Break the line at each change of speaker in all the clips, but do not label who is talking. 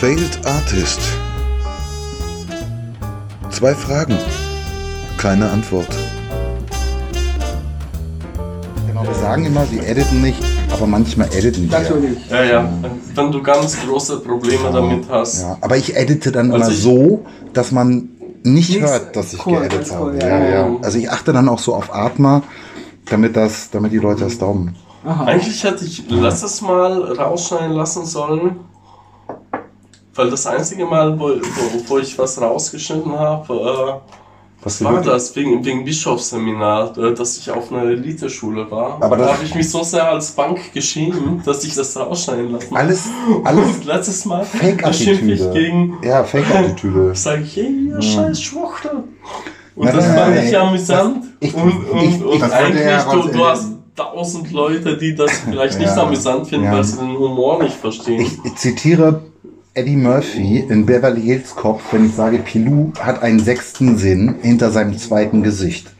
Failed Artist. Zwei Fragen, keine Antwort.
Genau, wir sagen immer, wir editen nicht, aber manchmal editen wir.
Natürlich.
Ja, ja. Wenn du ganz große Probleme damit hast.
Ja, aber ich edite dann
Also
immer so, dass man nicht
Nichts-
hört, dass ich
cool,
geeditet
alles
habe.
cool,
ja,
ja.
ja. Also ich achte dann auch so auf Atma, damit das, damit die Leute das daumen.
Eigentlich hätte ich letztes Mal rausschneiden lassen sollen. Weil das einzige Mal, wo, wo, wo ich was rausgeschnitten habe, äh, was war das? Wegen, wegen Bischofsseminar, äh, dass ich auf einer Eliteschule war.
Aber
da habe ich mich so sehr als Bank geschämt, dass ich das rausschneiden lassen
Alles, alles
Und letztes Mal schimpfe ich gegen,
Ja, Fake-Attitüde.
sage ich, hey, ihr scheiß Schwuchtel. Und
Nein,
das
nein,
fand
nein,
ich amüsant.
Ich-
und und,
ich-
und eigentlich, du, du hast tausend Leute, die das vielleicht nicht
Ja,
amüsant finden,
ja.
weil sie den Humor nicht verstehen.
Ich, ich zitiere Eddie Murphy in Beverly Hills Kopf, wenn ich sage, Pilou hat einen sechsten Sinn hinter seinem zweiten Gesicht.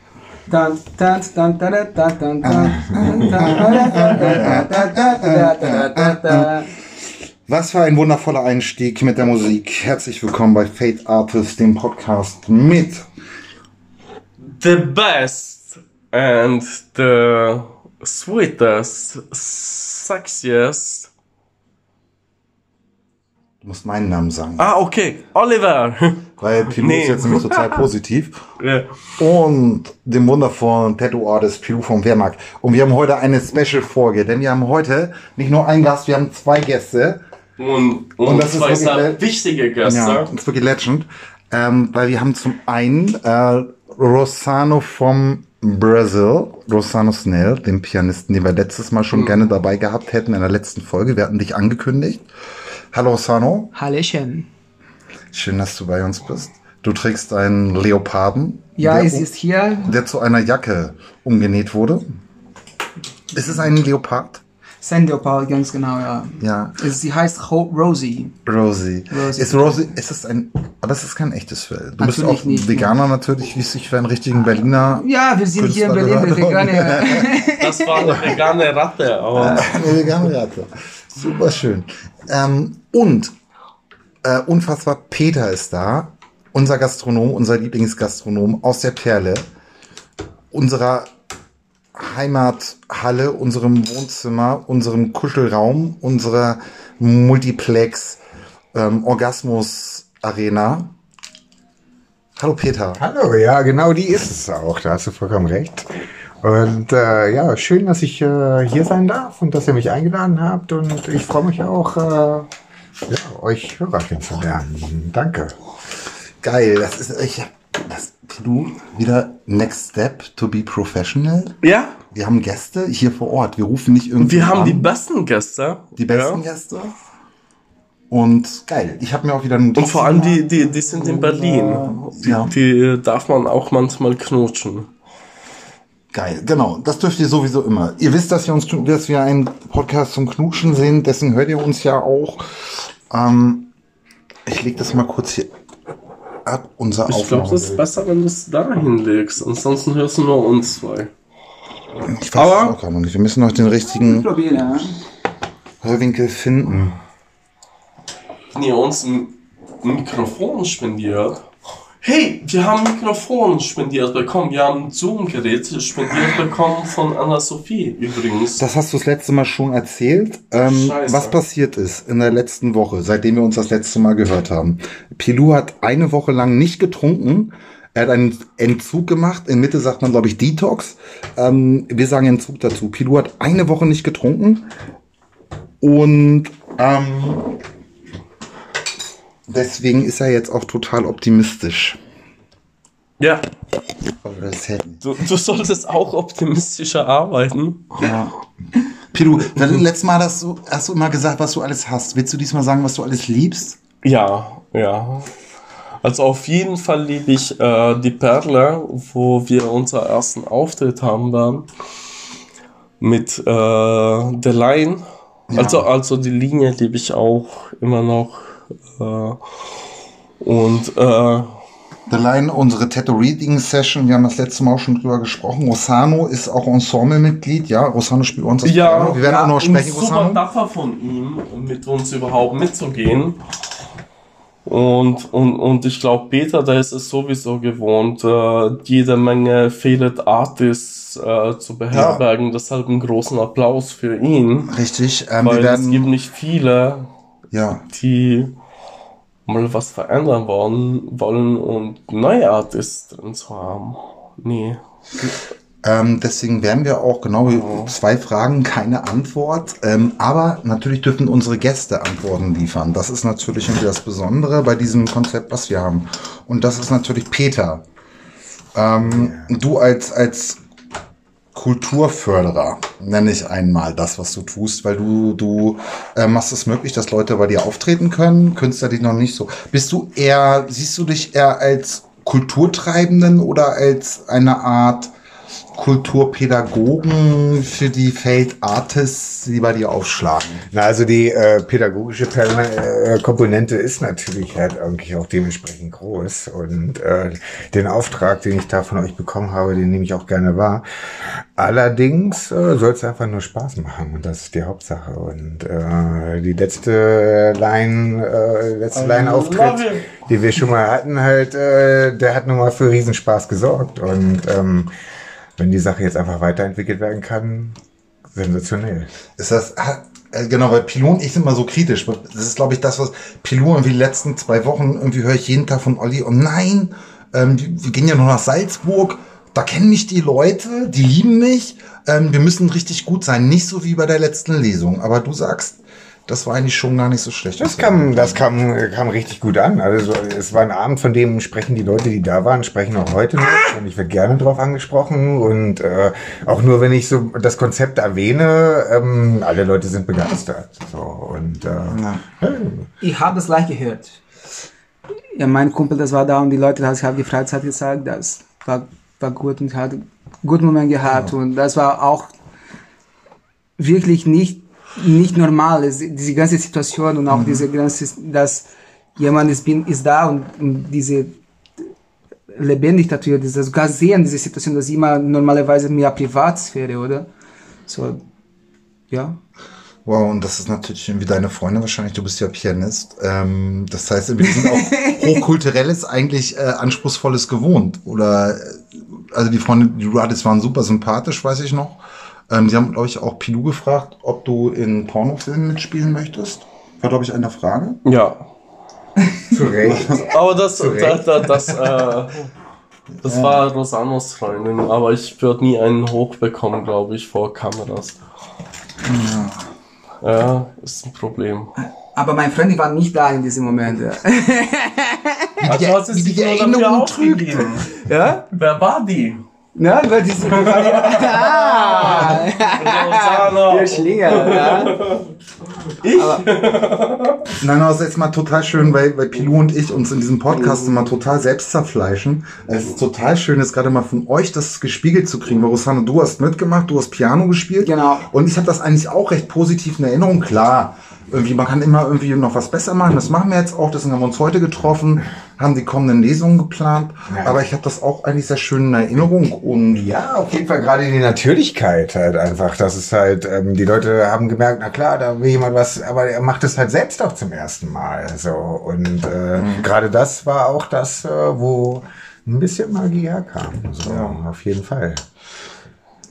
Was für ein wundervoller Einstieg mit der Musik. Herzlich willkommen bei Fate Artist, dem Podcast mit
The Best and the Sweetest, Sexiest
Musst meinen Namen sagen.
Ah, okay. Oliver.
Weil Pilou
nee.
ist jetzt nämlich total positiv.
Ja.
Und dem wundervollen Tattoo-Artist Pilou vom Wehrmarkt. Und wir haben heute eine Special-Folge, denn wir haben heute nicht nur einen Gast, wir haben zwei Gäste.
Und, und,
Und das ist
zwei
wirklich
sehr
le-
wichtige Gäste.
Ja, das ist wirklich legend. Ähm, weil wir haben zum einen äh, Rosano vom Brazil, Rosano Snell, den Pianisten, den wir letztes Mal schon gerne dabei gehabt hätten in der letzten Folge. Wir hatten dich angekündigt. Hallo Rosano,
Hallöchen.
schön, dass du bei uns bist. Du trägst einen Leoparden,
Ja,
der,
es ist hier
der zu einer Jacke umgenäht wurde. Ist es ein Leopard?
Sandleopard, ganz genau, ja.
Ja,
Es- Sie heißt Ho Rosie.
Rosie.
Rosie.
Ist Rosie, ist es ein, aber es ist kein echtes Fell. Du bist
Natürlich
auch
nicht,
Veganer natürlich, wie es sich für einen richtigen Berliner
Ja, wir sind hier in Berlin, wir gerne.
Das war eine vegane Ratte, aber
Eine vegane Ratte. Super schön. Ähm, und äh, unfassbar, Peter ist da. Unser Gastronom, unser Lieblingsgastronom aus der Perle. Unserer Heimathalle, unserem Wohnzimmer, unserem Kuschelraum, unserer Multiplex ähm, Orgasmus Arena. Hallo Peter.
Hallo, ja, genau die ist es auch. Da hast du vollkommen recht. Und äh, ja, schön, dass ich äh, hier sein darf und dass ihr mich eingeladen habt. Und ich freue mich auch, äh, ja, euch Hörer kennenzulernen. Danke.
Geil. Das ist ich, das, du wieder Next Step to be professional.
ja,
Wir haben Gäste hier vor Ort. Wir rufen nicht irgendwie
wir haben
an.
die besten Gäste.
Die besten
ja.
Gäste. Und geil. Ich habe mir auch wieder einen
Und vor allem die, die, die sind in Berlin. Die,
Ja.
die darf man auch manchmal knutschen.
Geil, genau. Das dürft ihr sowieso immer. Ihr wisst, dass wir uns, dass wir ein Podcast zum Knutschen sind. Dessen hört ihr uns ja auch. Ähm, ich leg das mal kurz hier ab. Unser
Ich glaube, das ist besser, wenn du es da hinlegst. Ansonsten hörst du nur uns zwei.
Ich weiß
aber-
es auch noch nicht. Wir müssen noch den richtigen. Hörwinkel finden.
Wenn ihr uns ein Mikrofon spendiert. Hey, wir haben ein Mikrofon spendiert bekommen. Wir haben ein Zoom-Gerät spendiert bekommen von Anna-Sophie übrigens.
Das hast du das letzte Mal schon erzählt. Ähm, was passiert ist in der letzten Woche, seitdem wir uns das letzte Mal gehört haben. Pilou hat eine Woche lang nicht getrunken. Er hat einen Entzug gemacht. In Mitte sagt man, glaube ich, Detox. Ähm, wir sagen Entzug dazu. Pilou hat eine Woche nicht getrunken. Und ähm, deswegen ist er jetzt auch total optimistisch.
Ja, du, du solltest auch optimistischer arbeiten.
Ja. Pilou, das letzte Mal hast du, hast du immer gesagt, was du alles hast. Willst du diesmal sagen, was du alles liebst?
Ja, ja. Also auf jeden Fall liebe ich äh, die Perle, wo wir unseren ersten Auftritt haben werden. Mit äh, The Line. Also, also die Linie liebe ich auch immer noch. Äh, und äh,
The Line, unsere Tattoo Reading Session, wir haben das letzte Mal auch schon drüber gesprochen. Rosano ist auch Ensemble-Mitglied, ja. Rosano spielt uns das
ja,
Piano. Wir werden
ja,
auch noch sprechen,
super
Rosano.
dafür von ihm, mit uns überhaupt mitzugehen. Und, und, und ich glaube, Peter, der ist es sowieso gewohnt, äh, jede Menge Failed Artists äh, zu beherbergen. Deshalb einen großen Applaus für ihn.
Richtig. Ähm,
weil
wir
es gibt
werden,
nicht viele,
ja,
die mal was verändern wollen, wollen und neue Artists drin zu haben. Nee.
Ähm, deswegen werden wir auch genau zwei Fragen, keine Antwort. Ähm, aber natürlich dürfen unsere Gäste Antworten liefern. Das ist natürlich das Besondere bei diesem Konzept, was wir haben. Und das ist natürlich Peter. Ähm, Du als, als Kulturförderer, nenne ich einmal das, was du tust, weil du, du äh, machst es möglich, dass Leute bei dir auftreten können, Künstler, die noch nicht so. Bist du eher, siehst du dich eher als Kulturtreibenden oder als eine Art Kulturpädagogen für die Failed Artists, die bei dir aufschlagen?
Na, also die äh, pädagogische Per- äh, Komponente ist natürlich halt irgendwie auch dementsprechend groß. Und äh, den Auftrag, den ich da von euch bekommen habe, den nehme ich auch gerne wahr. Allerdings äh, soll es einfach nur Spaß machen und das ist die Hauptsache. Und äh, die letzte Line, äh, letzte Line-Auftritt, die wir schon mal hatten, halt, äh, der hat nun mal für Riesenspaß gesorgt. Und ähm, wenn die Sache jetzt einfach weiterentwickelt werden kann, sensationell.
Ist das, äh, genau, weil Pilot und ich sind mal so kritisch. Das ist, glaube ich, das, was Pilot irgendwie die letzten zwei Wochen irgendwie höre ich jeden Tag von Olli. Und nein, ähm, wir wir gehen ja nur nach Salzburg. Da kennen mich die Leute, die lieben mich. Ähm, wir müssen richtig gut sein. Nicht so wie bei der letzten Lesung. Aber du sagst, das war eigentlich schon gar nicht so schlecht.
Das kam, das kam, kam richtig gut an. Also es war ein Abend, von dem sprechen die Leute, die da waren, sprechen auch heute noch. Und ich werde gerne drauf angesprochen. Und äh, auch nur, wenn ich so das Konzept erwähne, ähm, alle Leute sind begeistert. So, und äh,
Ja.
Ich habe das gleich gehört. Ja, mein Kumpel, das war da und die Leute, das haben gefragt, hat gesagt, das war, war gut und hat einen guten Moment gehabt und das war auch wirklich nicht, nicht normal, es- diese ganze Situation und auch diese ganze, dass jemand ist, bin, ist da und, und diese lebendig natürlich, das sogar sehen, diese Situation, das ist immer normalerweise mehr Privatsphäre, oder? So, ja.
Wow, und das ist natürlich irgendwie deine Freunde wahrscheinlich, du bist ja Pianist. Ähm, das heißt, wir sind auch hochkulturelles, eigentlich äh, anspruchsvolles gewohnt. Oder äh, also die Freunde, die du hattest, waren super sympathisch, weiß ich noch. Ähm, sie haben, glaube ich, auch Pilou gefragt, ob du in Pornofilmen mitspielen möchtest. War, glaube ich, eine Frage.
Ja.
zu Recht.
Aber das, das,
Recht.
das, das, äh, das war Rosanos Freundin, aber ich würde nie einen hochbekommen, glaube ich, vor Kameras. Ja, ist ein Problem.
Aber meine Freundin war nicht da in diesem Moment. Ja?
Also
wie
sich
die
nur
Erinnerung trügt.
ja?
Wer war die?
Ja, weil die sind ah, der Schlinger, ja.
Nein, aber es ist jetzt mal total schön, weil, weil Pilou und ich uns in diesem Podcast immer total selbst zerfleischen. Es ist total schön, jetzt gerade mal von euch das gespiegelt zu kriegen. Weil Rosanne, du hast mitgemacht, du hast Piano gespielt.
Genau.
Und ich habe das eigentlich auch recht positiv in Erinnerung. Klar, irgendwie, man kann immer irgendwie noch was besser machen. Das machen wir jetzt auch. Deswegen haben wir uns heute getroffen, haben die kommenden Lesungen geplant.
Ja.
Aber ich habe das auch eigentlich sehr schön in Erinnerung. Und
Ja, auf jeden Fall gerade die Natürlichkeit halt einfach. Das ist halt, ähm, die Leute haben gemerkt, na klar, da will jemand was, aber er macht es halt selbst auch zum ersten Mal. So. Und äh, gerade das war auch das, äh, wo ein bisschen Magie herkam. So, auf jeden Fall.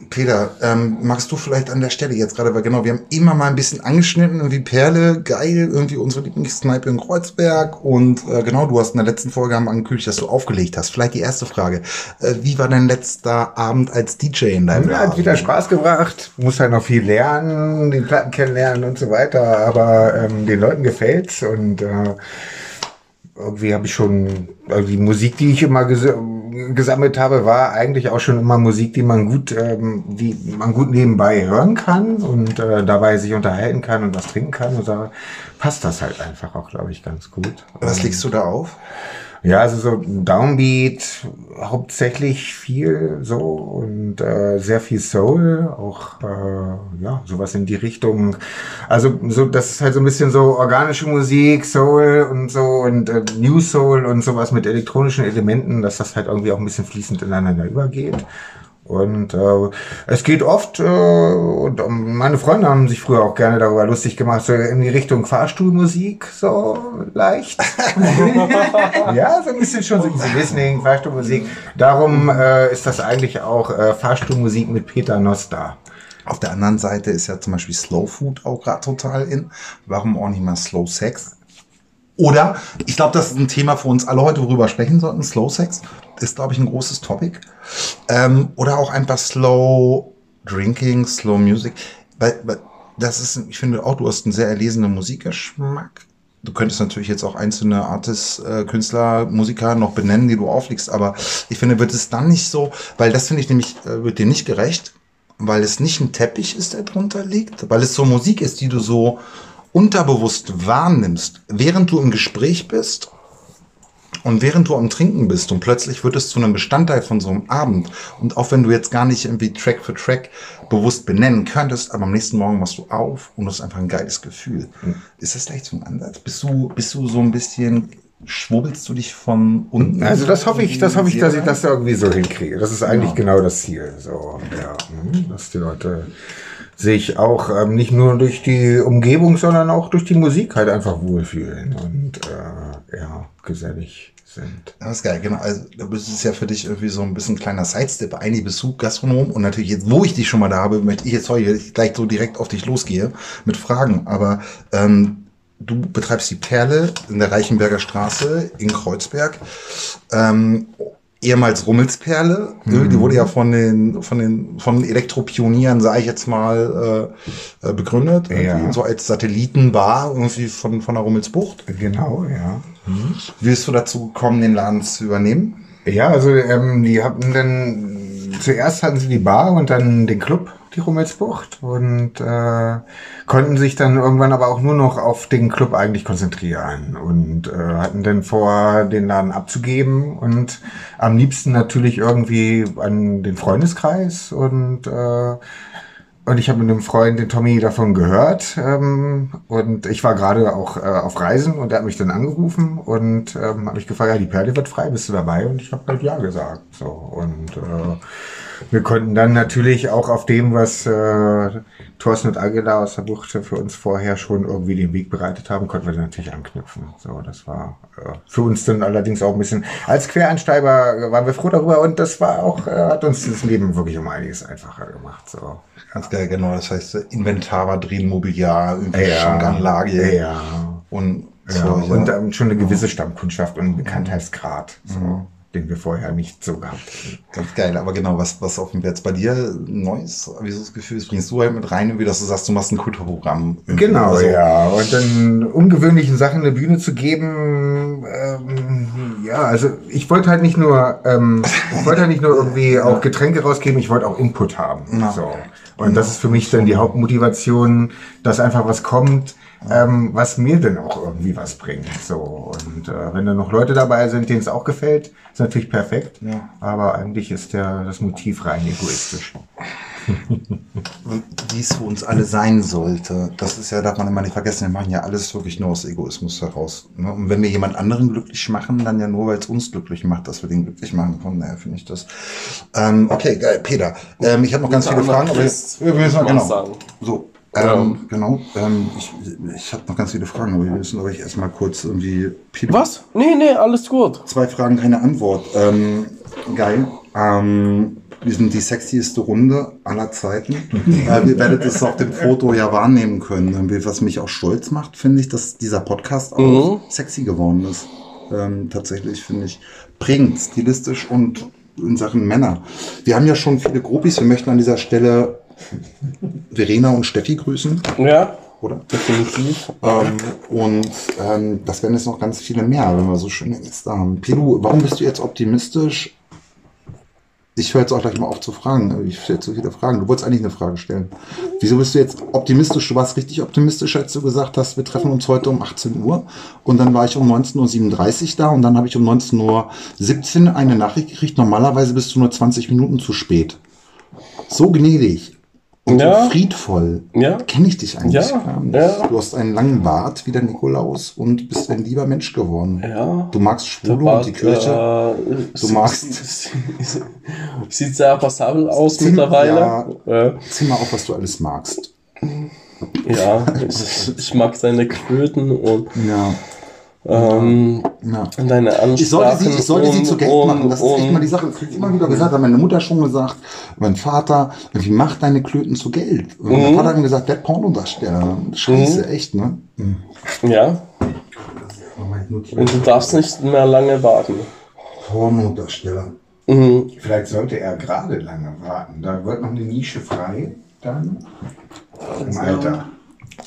Peter, ähm, magst du vielleicht an der Stelle jetzt gerade, weil genau, wir haben immer mal ein bisschen angeschnitten, irgendwie Perle, geil, irgendwie unsere Lieblingskneipe in Kreuzberg und äh, genau, du hast in der letzten Folge wir angekündigt, dass du aufgelegt hast. Vielleicht die erste Frage, äh, wie war dein letzter Abend als DJ in deinem
Ja, hat wieder Spaß gebracht. Muss halt noch viel lernen, den Platten kennenlernen und so weiter. Aber ähm, den Leuten gefällt's und äh, irgendwie habe ich schon, also die Musik, die ich immer ges gesammelt habe, war eigentlich auch schon immer Musik, die man gut, ähm, die man gut nebenbei hören kann und äh, dabei sich unterhalten kann und was trinken kann. Und da passt das halt einfach auch, glaube ich, ganz gut.
Was legst du da auf?
Ja, also so Downbeat, hauptsächlich viel so und äh, sehr viel Soul, auch äh, ja, sowas in die Richtung. Also so, das ist halt so ein bisschen so organische Musik, Soul und so und äh, New Soul und sowas mit elektronischen Elementen, dass das halt irgendwie auch ein bisschen fließend ineinander übergeht. Und äh, es geht oft, äh, und meine Freunde haben sich früher auch gerne darüber lustig gemacht, so in die Richtung Fahrstuhlmusik, so leicht. ja, so ein bisschen schon so easy listening, Fahrstuhlmusik. Darum äh, ist das eigentlich auch äh, Fahrstuhlmusik mit Peter Noster.
Auf der anderen Seite ist ja zum Beispiel Slow Food auch gerade total in. Warum auch nicht mal Slow Sex? Oder, ich glaube, das ist ein Thema für uns alle heute, worüber sprechen sollten. Slow Sex ist, glaube ich, ein großes Topic. Ähm, oder auch einfach Slow Drinking, Slow Music. Weil, weil das ist, ich finde auch, du hast einen sehr erlesenen Musikgeschmack. Du könntest natürlich jetzt auch einzelne Artists, äh, Künstler, Musiker noch benennen, die du auflegst, aber ich finde, wird es dann nicht so, weil das finde ich nämlich, äh, wird dir nicht gerecht, weil es nicht ein Teppich ist, der drunter liegt, weil es so Musik ist, die du so unterbewusst wahrnimmst, während du im Gespräch bist und während du am Trinken bist und plötzlich wird es zu einem Bestandteil von so einem Abend und auch wenn du jetzt gar nicht irgendwie Track für Track bewusst benennen könntest, aber am nächsten Morgen machst du auf und du hast einfach ein geiles Gefühl. Mhm. Ist das vielleicht so ein Ansatz? Bist du, bist du so ein bisschen schwurbelst du dich von unten?
Also das hoffe ich, das hoffe ich, dass ich das irgendwie so hinkriege. Das ist eigentlich ja. genau das Ziel. So, ja, hm, dass die Leute sich auch ähm, nicht nur durch die Umgebung, sondern auch durch die Musik halt einfach wohlfühlen und äh, ja, gesellig sind.
Das ist geil, genau. Also da bist es ja für dich irgendwie so ein bisschen ein kleiner Sidestep. Bist du Gastronom und natürlich jetzt, wo ich dich schon mal da habe, möchte ich jetzt heute gleich so direkt auf dich losgehe mit Fragen. Aber ähm, du betreibst die Perle in der Reichenberger Straße in Kreuzberg. Ähm, ehemals Rummelsperle. Mhm. Die wurde ja von den, von den, von Elektropionieren, sage ich jetzt mal, äh, äh begründet. Ja. So als Satellitenbar irgendwie von, von der Rummelsbucht.
Genau, ja.
Mhm. Wie bist du dazu gekommen, den Laden zu übernehmen?
Ja, also ähm, die hatten dann, zuerst hatten sie die Bar und dann den Club die Rummelsbucht und äh, konnten sich dann irgendwann aber auch nur noch auf den Club eigentlich konzentrieren und äh, hatten dann vor, den Laden abzugeben und am liebsten natürlich irgendwie an den Freundeskreis und äh, und ich habe mit einem Freund, den Tommy, davon gehört. Ähm, und ich war gerade auch äh, auf Reisen und er hat mich dann angerufen und ähm, habe mich gefragt, ja, die Perle wird frei, bist du dabei? Und ich habe halt ja gesagt. So und äh, wir konnten dann natürlich auch auf dem, was äh, Thorsten und Aguilar aus der Bucht für uns vorher schon irgendwie den Weg bereitet haben, konnten wir dann natürlich anknüpfen. So, das war äh, für uns dann allerdings auch ein bisschen, als Quereinsteiger waren wir froh darüber und das war auch, äh, hat uns das Leben wirklich um einiges einfacher gemacht. So.
Ganz geil, genau. Das heißt, Inventar war drin, Mobiliar, irgendwie ja, Schankanlage.
Ja. Und, ja, und ähm, schon eine gewisse Stammkundschaft und Bekanntheitsgrad. So. Mhm den wir vorher nicht so gehabt hätten.
Ganz geil, aber genau, was, was auf dem jetzt bei dir Neues, wie so das Gefühl ist, bringst du halt mit rein, wie dass du sagst, du machst ein Kulturprogramm.
Genau, also, ja. Und dann ungewöhnlichen Sachen eine Bühne zu geben, ähm, ja, also ich wollte halt nicht nur, ähm, ich wollte halt nicht nur irgendwie auch Getränke rausgeben, ich wollte auch Input haben. Na, so. Und das ist für mich dann die Hauptmotivation, dass einfach was kommt, ähm, was mir denn auch irgendwie was bringt. So und äh, wenn da noch Leute dabei sind, denen es auch gefällt, ist natürlich perfekt. Ja. Aber eigentlich ist der das Motiv rein egoistisch.
Wie es für uns alle sein sollte. Das ist ja, darf man immer nicht vergessen, wir machen ja alles wirklich nur aus Egoismus heraus. Ne? Und wenn wir jemand anderen glücklich machen, dann ja nur, weil es uns glücklich macht, dass wir den glücklich machen. Von daher finde ich das. Ähm, okay, geil, Peter. Ähm, ich habe noch ganz viele Fragen, aber jetzt, wir müssen mal genau. Sagen. So, ähm, genau. Ähm, ich ich habe noch ganz viele Fragen, aber wir müssen, glaube ich, erstmal kurz irgendwie.
Piepen. Was? Nee, nee, alles gut.
Zwei Fragen, keine Antwort. Ähm, geil. Ähm, wir sind die sexieste Runde aller Zeiten. äh, ihr werdet es auf dem Foto ja wahrnehmen können. Was mich auch stolz macht, finde ich, dass dieser Podcast auch mhm. sexy geworden ist. Ähm, tatsächlich finde ich prägend, stilistisch und in Sachen Männer. Wir haben ja schon viele Groupies. Wir möchten an dieser Stelle Verena und Steffi grüßen.
Ja.
Oder? Definitiv. Ähm, und ähm, das werden jetzt noch ganz viele mehr, wenn wir so schöne Gäste haben. Pilu, warum bist du jetzt optimistisch? Ich höre jetzt auch gleich mal auf zu fragen. Ich stelle zu viele Fragen. Du wolltest eigentlich eine Frage stellen. Wieso bist du jetzt optimistisch? Du warst richtig optimistisch, als du gesagt hast, wir treffen uns heute um 18 Uhr. Und dann war ich um 19.37 Uhr da und dann habe ich um 19.17 Uhr eine Nachricht gekriegt. Normalerweise bist du nur 20 Minuten zu spät. So gnädig und
Ja.
so friedvoll.
Ja.
Kenne ich dich eigentlich
Ja,
gar nicht.
ja.
Du hast einen langen Bart wie der Nikolaus und bist ein lieber Mensch geworden.
Ja.
Du magst Schwule und
Bart,
die Kirche.
äh,
Du magst-
sie- sie- Sieht sehr passabel aus
Ziemlich,
mittlerweile. Ja,
Zähl mal auf, was du alles magst.
ja ich, ich mag deine Klöten und
Ja.
Ähm,
ja.
deine Ansprachen.
Ich sollte sie, ich sollte sie
und-
zu Geld
und-
machen. Das ist echt mal die Sache. Das krieg ich immer wieder gesagt. Hat meine Mutter schon gesagt. Mein Vater, wie macht deine Klöten zu Geld? Und
Mhm.
mein Vater hat mir gesagt, der Pornodarsteller. Scheiße, echt, ne?
Ja, und du darfst nicht mehr lange warten.
Pornodarsteller.
Mhm.
Vielleicht sollte er gerade lange warten. Da wird noch eine Nische frei. Dann im Alter.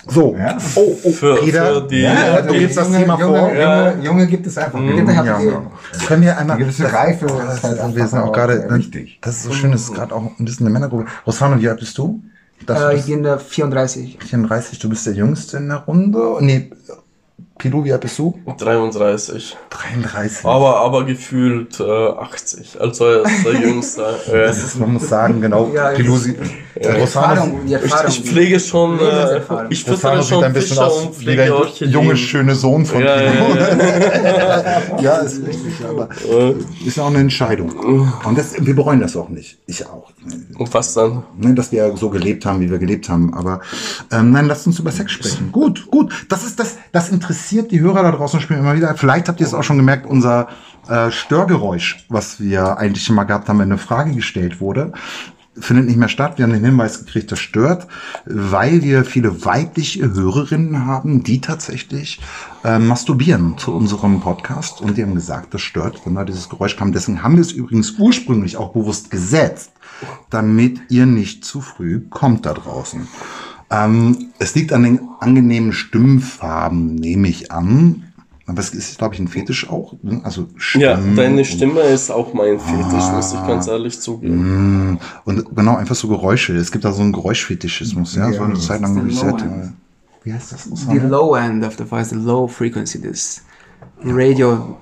So.
Ja.
Oh, oh,
Für,
Peter.
für die,
Ja, du gibst das Thema
Junge,
vor.
Junge,
Ja.
Junge gibt es einfach.
Mhm.
genug.
Ja.
Können wir einmal.
Gewisse Reife
das,
halt
wir sind auch gerade.
sehr wichtig.
Das ist so schön, das ist gerade auch ein bisschen eine Männergruppe. Rosano, wie alt bist du?
Äh,
du
ich bin äh, 34.
34, du bist der Jüngste in der Runde. Nee, Pilou, wie alt bist du?
33.
33.
Aber, aber gefühlt äh, 80. Also er ist der Jüngste. Äh,
Das ist, man muss sagen, genau.
Ja,
sie,
Die
Rosano,
Erfahrung.
ich pflege schon, äh, ich füttere
Rosano sieht
schon
ein bisschen aus wie
pflege
der junge, schöne Sohn von
Ja, ja,
Pilou.
ja.
Ja, ist richtig, aber ist auch eine Entscheidung. Und das, wir bereuen das auch nicht. Ich auch.
Und was dann?
Dass wir so gelebt haben, wie wir gelebt haben. Aber ähm, nein, lasst uns über Sex sprechen. Gut, gut. Das ist das, das interessiert die Hörer da draußen spielen immer wieder. Vielleicht habt ihr es auch schon gemerkt, unser äh, Störgeräusch, was wir eigentlich immer gehabt haben, wenn eine Frage gestellt wurde, findet nicht mehr statt. Wir haben den Hinweis gekriegt, das stört, weil wir viele weibliche Hörerinnen haben, die tatsächlich äh, masturbieren zu unserem Podcast und die haben gesagt, das stört, wenn da dieses Geräusch kam. Deswegen haben wir es übrigens ursprünglich auch bewusst gesetzt, damit ihr nicht zu früh kommt da draußen. Ähm, es liegt an den angenehmen Stimmfarben, nehme ich an. Aber es ist, glaube ich, ein Fetisch auch. ne? Also
Ja, deine
und-
Stimme ist auch mein Fetisch, muss ich ganz ehrlich zugeben.
Mm, Und genau, einfach so Geräusche. Es gibt da so einen Geräuschfetischismus, ja. so eine
Ja,
Zeit lang
das
habe ich sehr. Wie heißt das?
The low end of the voice, the low frequency, this radio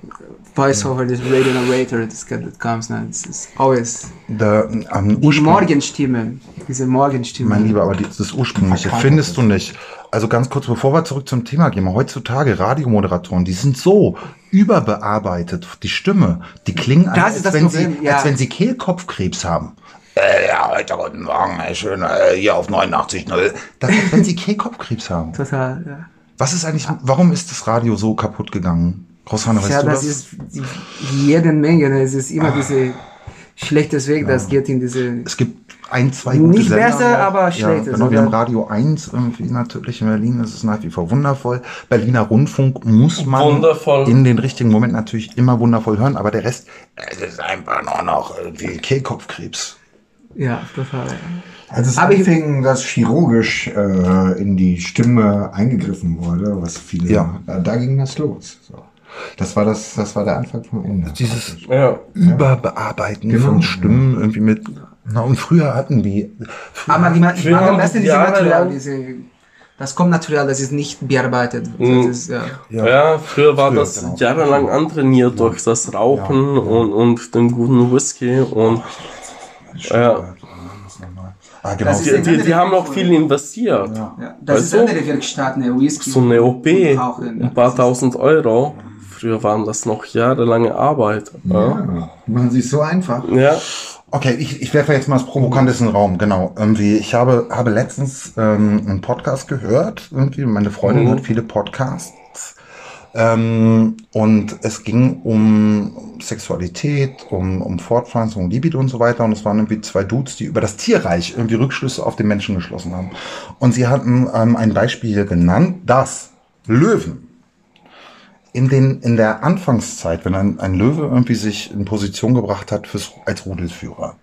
voice over this radio narrator that comes now. It's, it's always
Der, ähm,
die Morgenstimme, diese Morgenstimme.
mein Lieber, aber das ursprüngliche findest du nicht. Also ganz kurz, bevor wir zurück zum Thema gehen, heutzutage Radiomoderatoren, die sind so überbearbeitet, die Stimme, die klingen, als,
das
wenn
Problem,
sie,
ja.
als wenn sie Kehlkopfkrebs haben. Äh, ja, heute guten Morgen, ey, schön, äh, hier auf 89.0. Das ist, wenn sie Kehlkopfkrebs haben.
Total, ja.
Was ist eigentlich, warum ist das Radio so kaputt gegangen? Rosanne, weißt
Ja,
du
das
das?
ist jede Menge. ne? Es ist immer diese schlechtes Weg, das geht in diese.
es gibt ein, zwei gute
Nicht
Sender
besser, aber
Ja,
schlechter
genau, wir
sogar.
haben Radio 1 irgendwie natürlich in Berlin. Das ist nach wie vor wundervoll. Berliner Rundfunk muss man
Wundervoll.
in den richtigen Moment natürlich immer wundervoll hören, aber der Rest, es ist einfach nur noch irgendwie Kehlkopfkrebs.
Ja, total. Ja.
Als es
Aber ich-
anfing, dass chirurgisch äh, in die Stimme eingegriffen wurde, was viele,
Ja.
da, da ging das los. So. Das war das, das war der Anfang vom Ende.
Dieses
Ja.
Überbearbeiten
Genau.
von Stimmen irgendwie mit, na und früher hatten die, früher,
Aber die, ich
Früher
mag am besten
die
diese
Jahre
Material, diese, das kommt natürlich, das ist nicht bearbeitet.
Mhm.
Das ist, ja.
Ja, früher war
Früher,
das
genau.
jahrelang antrainiert durch das Rauchen Und, und den guten Whisky und ja.
ah, genau.
Das ist
die, die, die haben auch viel investiert.
Ja, das
Weißt
ist andere Werkstatt, ne, Whisky.
So eine OP, ein paar tausend Euro. Früher waren das noch jahrelange Arbeit. Ja.
Machen sich so einfach.
ja.
Okay, ich, ich werfe jetzt mal das Provokantes in den Raum, genau. Irgendwie, ich habe, habe letztens ähm, einen Podcast gehört, irgendwie, meine Freundin
Mhm.
hört viele Podcasts. Ähm, und es ging um Sexualität, um, um Fortpflanzung, um Libido und so weiter. Und es waren irgendwie zwei Dudes, die über das Tierreich irgendwie Rückschlüsse auf den Menschen geschlossen haben. Und sie hatten ähm, ein Beispiel hier genannt, dass Löwen in, den, in der Anfangszeit, wenn ein, ein Löwe irgendwie sich in Position gebracht hat fürs, als Rudelführer,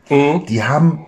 die haben,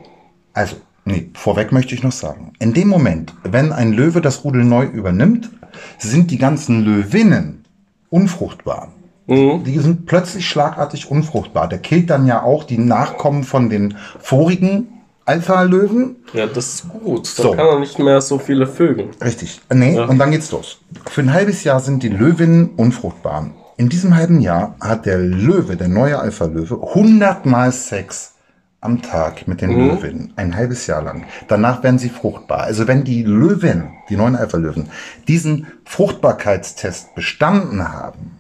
also, nee, vorweg möchte ich noch sagen, in dem Moment, wenn ein Löwe das Rudel neu übernimmt, sind die ganzen Löwinnen unfruchtbar. Die sind plötzlich schlagartig unfruchtbar. Der killt dann ja auch die Nachkommen von den vorigen Alpha-Löwen.
ja, das ist gut. Dann
So.
kann er nicht mehr so viele Vögel.
Richtig. Nee, und dann geht's los. Für ein halbes Jahr sind die Löwinnen unfruchtbar. In diesem halben Jahr hat der Löwe, der neue Alpha-Löwe, hundertmal Sex am Tag mit den
Mhm.
Löwen, ein halbes Jahr lang. Danach werden sie fruchtbar. Also wenn die Löwen, die neuen Alpha-Löwen, diesen Fruchtbarkeitstest bestanden haben,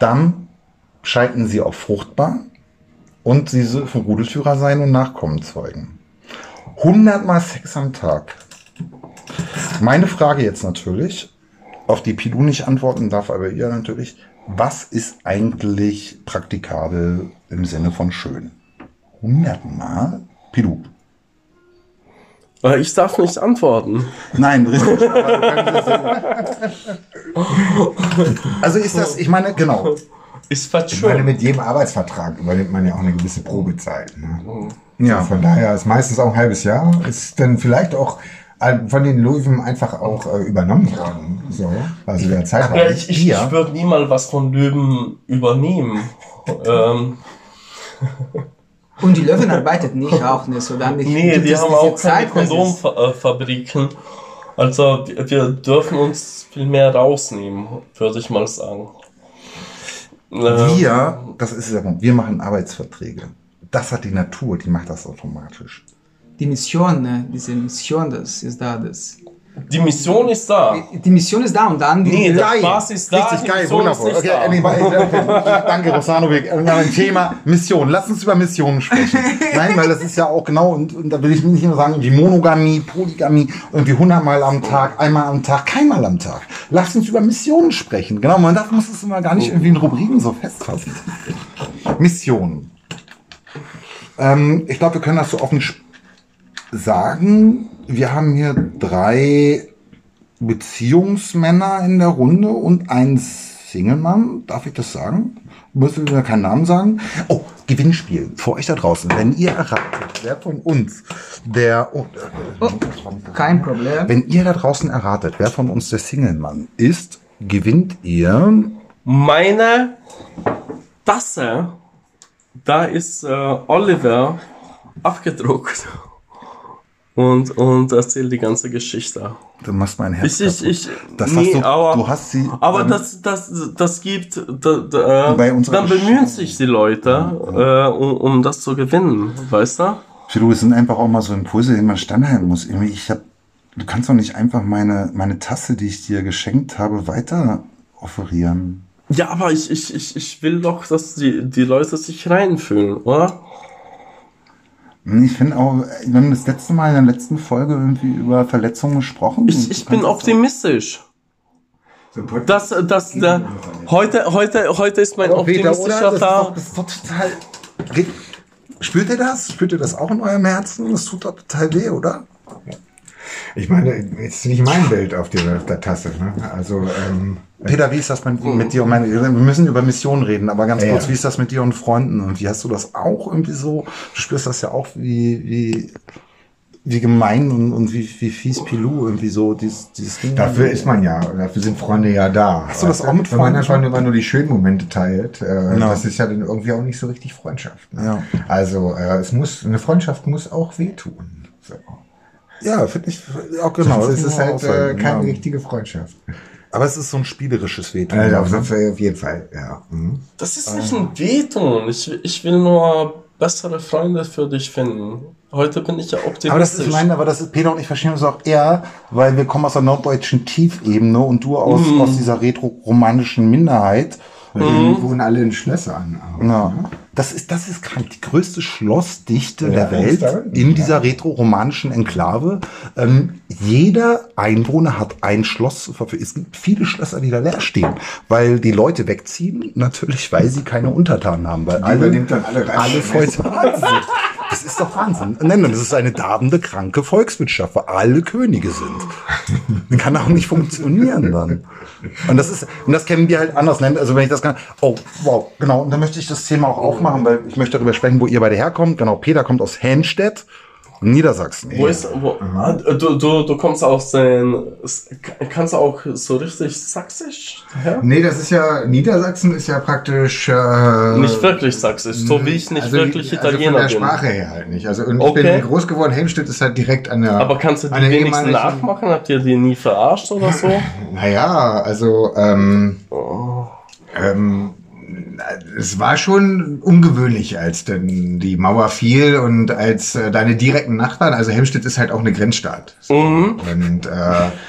dann schalten sie auf fruchtbar und sie dürfen Rudelführer sein und Nachkommen zeugen. 100 mal Sex am Tag. Meine Frage jetzt natürlich, auf die Pilu nicht antworten darf, aber ihr natürlich, was ist eigentlich praktikabel im Sinne von schön? 100 mal? Pilu.
Äh, Ich darf nicht antworten.
Nein, richtig. also ist das, ich meine, genau.
Ist was
Ich meine,
schön.
mit jedem Arbeitsvertrag übernimmt man ja auch eine gewisse Probezeit. Ne?
Ja.
Von daher ist meistens auch ein halbes Jahr. Ist dann vielleicht auch äh, von den Löwen einfach auch äh, übernommen worden. So, also der Zeitraum.
Ja, ich ich, ich würde nie mal was von Löwen übernehmen. ähm,
Und die Löwen arbeitet nicht auch nicht so damit.
nee, die haben
diese
auch keine
Zeit, ist-
Kondomfabriken. Also wir dürfen uns viel mehr rausnehmen, würde ich mal sagen. Ähm,
Wir, das ist der Punkt, wir machen Arbeitsverträge. Das hat die Natur, die macht das automatisch.
Die Mission, ne? diese Mission, das ist da, das.
Die Mission ist da.
Die Mission ist da und dann die
Nee, der Spaß ist da.
Richtig
die
geil,
Mission ist
wundervoll. Okay,
da.
anyway, danke, danke Rosanovic. Ein Thema Mission. Lass uns über Missionen sprechen. Nein, weil das ist ja auch genau, und, und da will ich nicht nur sagen, irgendwie Monogamie, Polygamie, irgendwie hundertmal am Tag, einmal am Tag, keinmal am Tag. Lass uns über Missionen sprechen. Genau, man darf, muss es immer gar nicht irgendwie in Rubriken so festfassen. Missionen. Ähm, ich glaube, wir können das so offen sagen. Wir haben hier drei Beziehungsmänner in der Runde und ein Single-Mann. Darf ich das sagen? Müssen wir keinen Namen sagen? Oh, Gewinnspiel. Für euch da draußen. Wenn ihr erratet, wer von uns der... Oh, äh,
Kein Problem.
wenn ihr da draußen erratet, wer von uns der Single-Mann ist, gewinnt ihr...
Meine Tasse, da ist äh, Oliver abgedruckt und, und erzählt die ganze Geschichte.
Du machst mein Herz
Ich, ich, ich,
Das
nee,
hast du,
aber,
du hast sie...
aber
ähm,
das, das, das gibt, da, da,
Bei
äh, dann bemühen sich die Leute, äh, um, um das zu gewinnen, weißt du?
Du, es sind einfach auch mal so Impulse, die man standhalten muss. Irgendwie, ich hab, du kannst doch nicht einfach meine, meine Tasse, die ich dir geschenkt habe, weiter offerieren.
Ja, aber ich, ich, ich, ich will doch, dass die, die Leute sich reinfühlen, oder?
Hm, Ich finde auch, wir haben das letzte Mal in der letzten Folge irgendwie über Verletzungen gesprochen.
Ich, ich bin
kannst
optimistisch.
So ein Podcast-
Das, das, der, heute, heute, heute ist mein
Oh,
optimistischer
Das ist,
Tag.
das ist doch total... Spürt ihr das? Spürt ihr das auch in eurem Herzen? Das tut doch total weh, oder?
Ich meine, ist nicht mein Bild auf der, auf der Tasse. Ne? Also, ähm,
Peter, wie ist das mit, mit dir und meine, wir müssen über Missionen reden, aber ganz
Ja.
kurz, wie ist das mit dir und Freunden? Und wie hast du das auch irgendwie so? Du spürst das ja auch, wie, wie, wie gemein und, und wie, wie fies Pilou irgendwie so, dieses, dieses Ding.
dafür ist man ja, dafür sind Freunde ja da.
Hast du das auch mit
Wenn man
Freunden schon?
immer nur die schönen Momente teilt, äh,
Genau.
das ist ja dann irgendwie auch nicht so richtig Freundschaft. Ne?
Ja.
Also, äh, es muss, eine Freundschaft muss auch wehtun. So.
Ja, finde ich auch genau.
Sonst ist es
man
halt äh,
sagen,
keine
ja.
richtige Freundschaft.
Aber es ist so ein spielerisches Wehtun.
Also, auf, auf jeden Fall, ja. Mhm.
Das ist nicht ein Wehtun. Ich, ich will nur bessere Freunde für dich finden. Heute bin ich ja optimistisch.
Aber das ist mein, aber das ist Peter und ich verstehen uns auch eher, weil wir kommen aus der norddeutschen Tiefebene und du aus,
Mhm.
aus dieser retro-romanischen Minderheit.
Die wohnen alle in Schlössern.
Ja. Das ist, das ist krank. Die größte Schlossdichte
Ja,
der Welt in
ja.
dieser retro-romanischen Enklave. Ähm, jeder Einwohner hat ein Schloss zur Verfügung. Es gibt viele Schlösser, die da leer stehen, weil die Leute wegziehen. Natürlich, weil sie keine Untertanen haben. Weil alle,
übernimmt dann alle
alle Wahnsinn. Das ist doch Wahnsinn. Nein, nein, das ist eine darbende, kranke Volkswirtschaft, wo alle Könige sind. Das kann auch nicht funktionieren dann. Und das ist, und das kennen wir halt anders. Also wenn ich das kann, oh, wow, genau. Und dann möchte ich das Thema auch aufmachen, weil ich möchte darüber sprechen, wo ihr beide herkommt. Genau, Peter kommt aus Henstedt, Niedersachsen.
Wo ist, wo, du, du, du kommst aus den, kannst du auch so richtig sächsisch? Ja?
Nee, das ist ja, Niedersachsen ist ja praktisch. Äh,
Nicht wirklich sächsisch, so wie ich nicht
also,
wirklich
also
Italiener
von der
bin.
Sprache her halt nicht. Also und ich
Okay.
bin groß geworden, Helmstedt ist halt direkt an der.
Aber kannst du die wenigstens nachmachen? Habt ihr die nie verarscht oder so?
Naja, also ähm,
Oh.
ähm, es war schon ungewöhnlich, als denn die Mauer fiel und als äh, deine direkten Nachbarn, also Helmstedt ist halt auch eine Grenzstadt. So. Und äh,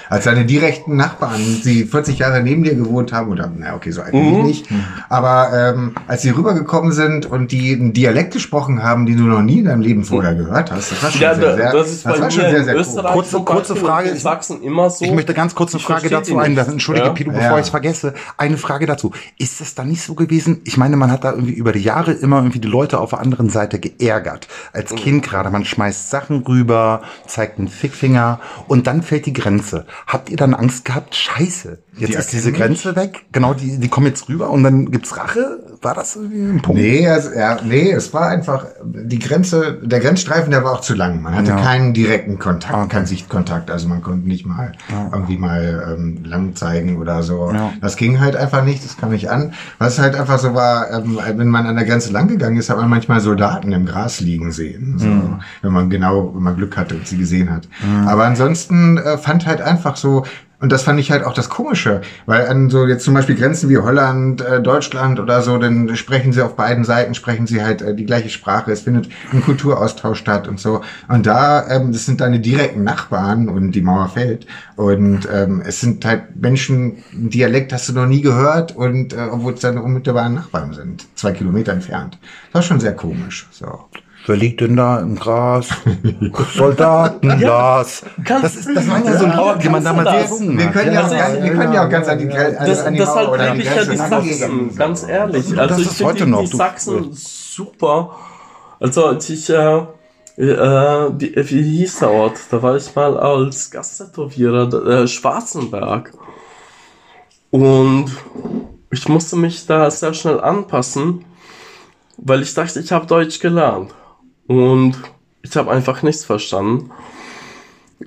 als deine direkten Nachbarn, die 40 Jahre neben dir gewohnt haben, oder na okay, so eigentlich nicht, aber ähm, als sie rübergekommen sind und die einen Dialekt gesprochen haben, den du noch nie in deinem Leben vorher gehört hast, das war schon
Ja,
sehr, sehr,
das ist bei
war
mir in Österreich
Kurze-
zum
kurze
Beispiel
Frage.
in Sachsen immer so.
Ich möchte ganz kurz eine
Ich
Frage dazu einwerfen. Entschuldige,
Ja?
Pilu, bevor
Ja.
ich es vergesse. Eine Frage dazu. Ist es da nicht so gewesen? Ich meine, man hat da irgendwie über die Jahre immer irgendwie die Leute auf der anderen Seite geärgert. Als Kind gerade. Man schmeißt Sachen rüber, zeigt einen Fickfinger und dann fällt die Grenze. Habt ihr dann Angst gehabt? Scheiße. Jetzt
Die
ist diese Grenze weg. Genau, die, die kommen jetzt rüber und dann gibt's Rache. War das irgendwie ein Punkt?
Nee, also, ja, nee, es war einfach, die Grenze, der Grenzstreifen, der war auch zu lang. Man hatte
Ja.
keinen direkten Kontakt,
Okay.
keinen Sichtkontakt. Also man konnte nicht mal irgendwie mal ähm, lang zeigen oder so.
Ja.
Das ging halt einfach nicht, das kam nicht an. Was halt einfach so war, ähm, wenn man an der Grenze lang gegangen ist, hat man manchmal Soldaten im Gras liegen sehen. So,
Mhm.
Wenn man genau, wenn man Glück hatte und sie gesehen hat. Aber ansonsten äh, fand halt einfach so, und das fand ich halt auch das Komische, weil an so jetzt zum Beispiel Grenzen wie Holland, äh, Deutschland oder so, dann sprechen sie auf beiden Seiten, sprechen sie halt äh, die gleiche Sprache. Es findet ein Kulturaustausch statt und so. Und da, ähm, das sind deine direkten Nachbarn und die Mauer fällt. Und ähm, es sind halt Menschen, Dialekt hast du noch nie gehört und äh, obwohl es dann unmittelbare Nachbarn sind, zwei Kilometer entfernt. Das war schon sehr komisch. So.
Wer liegt denn da im Gras? Soldatenglas.
Kannst-
das, ist, das waren ja so
Ja, aber
Lieder, die man damals
das?
gesungen
Wir können ja,
das
auch,
ist-
ganz- wir können ja auch ganz an die, also
Das,
an die
deshalb
Mauer oder an die
ich ja
Grenze
die Sachsen,
gehen.
ganz ehrlich.
Das
Also
ist
ich finde
heute
die,
noch,
die Sachsen super. Also als ich, äh, äh, wie, wie hieß der Ort? Da war ich mal als Gasttätowierer, äh, Schwarzenberg. Und ich musste mich da sehr schnell anpassen, weil ich dachte, ich habe Deutsch gelernt. Und ich habe einfach nichts verstanden.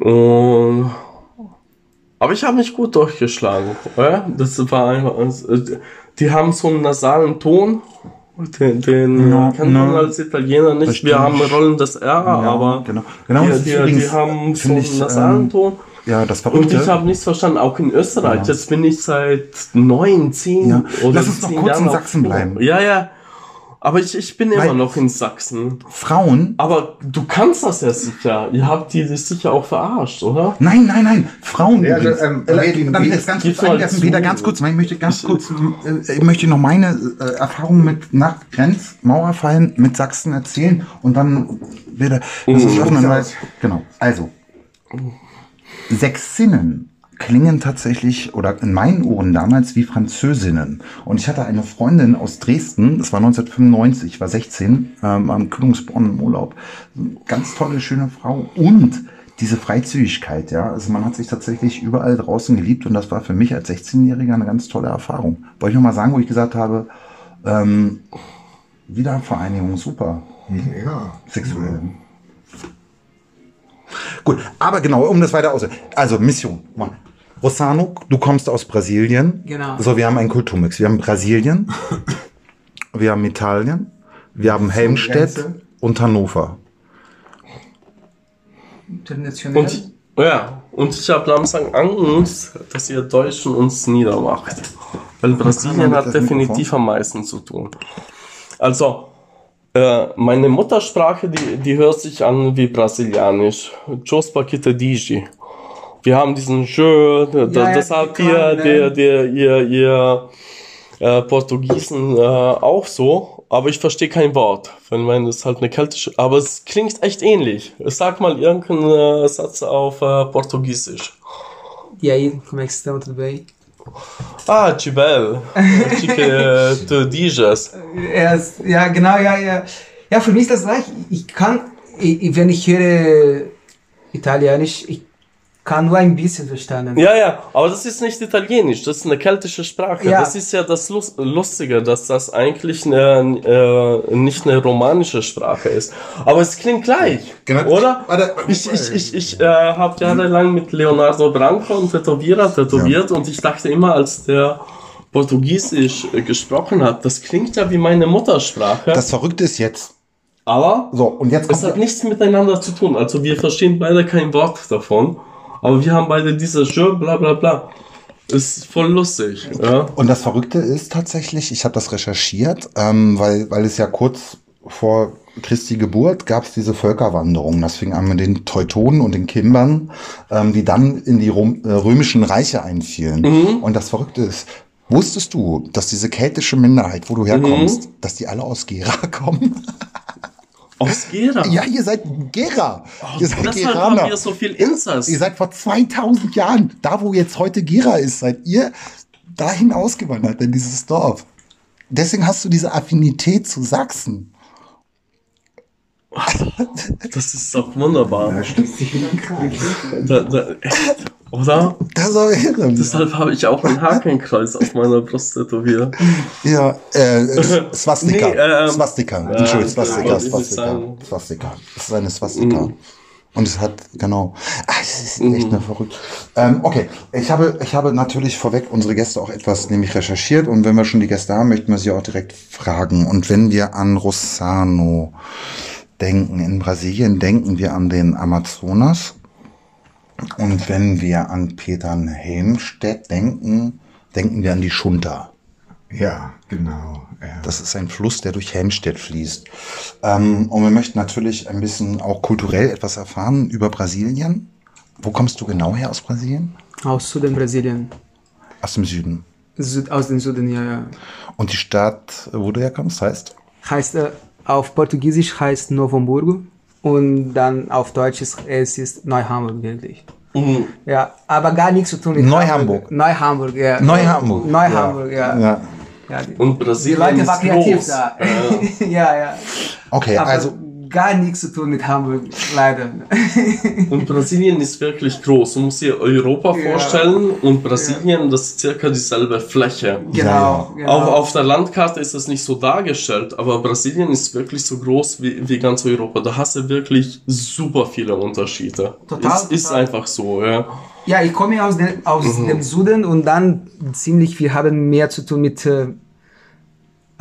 Und aber ich habe mich gut durchgeschlagen. Ja? Das war einfach, äh, die haben so einen nasalen Ton. Den, den
Ja,
kennt man
ne.
als Italiener nicht. Wir haben rollendes R, aber
genau. Genau,
die, die,
übrigens,
die haben so einen nasalen
ähm,
Ton.
Ja, das
Und
Verrückte.
ich habe nichts verstanden, auch in Österreich. Jetzt bin ich seit neun, zehn
Ja.
oder
Lass uns noch kurz
Jahren
in Sachsen bleiben.
Ja, ja. Aber ich, ich bin immer noch in Sachsen.
Frauen.
Aber du kannst das ja sicher. Ihr habt die das sicher auch verarscht, oder?
Nein, nein, nein. Frauen.
Ja,
übrigens.
ähm,
Äh, ich
wie-
jetzt ganz kurz
zu.
Peter, ganz kurz, ich möchte ganz kurz, äh, ich möchte noch meine äh, Erfahrungen mit nach Grenzmauerfallen mit Sachsen erzählen und dann wieder, das ist öffnen, weil, genau, also, Sächsinnen klingen tatsächlich oder in meinen Ohren damals wie Französinnen. Und ich hatte eine Freundin aus Dresden, das war 1995, ich war 16, ähm, am Kühlungsborn im Urlaub. Ganz tolle, schöne Frau und diese Freizügigkeit, ja. Also man hat sich tatsächlich überall draußen geliebt und das war für mich als 16-Jähriger eine ganz tolle Erfahrung. Wollte ich nochmal sagen, wo ich gesagt habe, ähm, Wiedervereinigung, super.
Ja.
Sexuell. Gut, aber genau, um das weiter aus. Also, Mission. Rossano, du kommst aus Brasilien.
Genau.
So, wir haben einen Kulturmix. Wir haben Brasilien, wir haben Italien, wir haben Helmstedt und Hannover.
International.
Und ja, und ich habe langsam Angst, dass ihr Deutschen uns niedermacht. Weil Brasilien hat definitiv
Mikrofon?
am meisten zu tun. Also, äh, meine Muttersprache, die, die hört sich an wie brasilianisch. Jospa Kitadiji. Wir haben diesen Jö, da,
ja,
das
kann,
ihr,
ne?
der, der, ihr, ihr äh, Portugiesen äh, auch so, aber ich verstehe kein Wort. Wenn man das halt eine keltische, aber es klingt echt ähnlich. Sag mal irgendeinen äh, Satz auf äh, Portugiesisch.
E aí, como é que estão? Tudo bem?
Ah, Chibel. Chique.
Ja, es- ja, genau, ja, ja. Ja, für mich ist das gleich. Ich kann, ich, wenn ich höre Italienisch, ich kann nur ein bisschen verstanden.
Ja, ja, aber das ist nicht Italienisch, das ist eine keltische Sprache.
Ja.
Das ist ja das Lus- Lustige, dass das eigentlich eine, äh, nicht eine romanische Sprache ist. Aber es klingt gleich,
Genau.
oder?
Warte,
Ich, ich, ich, ich äh, habe jahrelang mit Leonardo Branco, einen Tätowierer, tätowiert und ich dachte immer, als der Portugiesisch äh, gesprochen hat, das klingt ja wie meine Muttersprache,
Das Verrückte ist jetzt.
aber
So, und jetzt
es hat nichts miteinander zu tun. Also wir verstehen beide kein Wort davon, aber wir haben beide diese Jö, bla bla bla. ist voll lustig. Ja.
Und das Verrückte ist tatsächlich, ich habe das recherchiert, ähm, weil, weil es ja kurz vor Christi Geburt gab es diese Völkerwanderung. Das fing an mit den Teutonen und den Kimbern, ähm, die dann in die Rom, äh, römischen Reiche einfielen. Und das Verrückte ist, wusstest du, dass diese keltische Minderheit, wo du herkommst, dass die alle aus Gera kommen?
Aus Gera.
ja, ihr seid Gera. ihr seid
Deshalb haben wir so viel Inzest.
Ihr seid vor 2000 Jahren, da wo jetzt heute Gera ist, seid ihr dahin ausgewandert in dieses Dorf. Deswegen hast du diese Affinität zu Sachsen.
Das ist doch wunderbar.
Da stützt sich wieder ein Kreis.
Da, oder?
Das aber irre.
Deshalb habe ich auch ein Hakenkreuz auf meiner Brust tätowiert.
Ja, äh, Swastika.
Nee, ähm,
Swastika.
ja,
Entschuldigung,
das
Swastika, Swastika. Swastika. Das ist eine Swastika. Und es hat, genau. Ah, es ist
Mhm.
echt nur verrückt. Ähm, okay, ich habe, ich habe natürlich vorweg unsere Gäste auch etwas nämlich recherchiert und wenn wir schon die Gäste haben, möchten wir sie auch direkt fragen. Und wenn wir an Rossano denken, in Brasilien denken wir an den Amazonas. Und wenn wir an Petern Helmstedt denken, denken wir an die Schunter.
Ja, genau. Ja.
Das ist ein Fluss, der durch Helmstedt fließt. Ähm, und wir möchten natürlich ein bisschen auch kulturell etwas erfahren über Brasilien. Wo kommst du genau her aus Brasilien?
Aus Süden Brasilien.
Aus dem Süden.
Süd, aus dem Süden, ja, ja.
Und die Stadt, wo du herkommst, heißt?
Heißt, äh, auf Portugiesisch heißt Novo Hamburgo und dann auf Deutsch ist es ist Neuhamburg wirklich.
Mhm.
Ja, aber gar nichts zu tun mit
Neuhamburg.
Hamburg. Neuhamburg, ja.
Neuhamburg.
Neuhamburg, ja.
Ja.
ja. die,
Und
die
Brasilien
Leute
ist
waren kreativ
groß.
da.
Ja.
ja, ja.
Okay,
Aber
also
gar nichts zu tun mit Hamburg, leider.
Und Brasilien ist wirklich groß. Du musst dir Europa
Ja.
vorstellen und Brasilien, das ist circa dieselbe Fläche.
Genau,
ja.
genau.
Auf, auf der Landkarte ist das nicht so dargestellt, aber Brasilien ist wirklich so groß wie, wie ganz Europa. Da hast du wirklich super viele Unterschiede.
Total,
ist, ist einfach so, ja.
Ja, ich komme aus, dem aus
Mhm.
dem Süden und dann ziemlich, wir haben mehr zu tun mit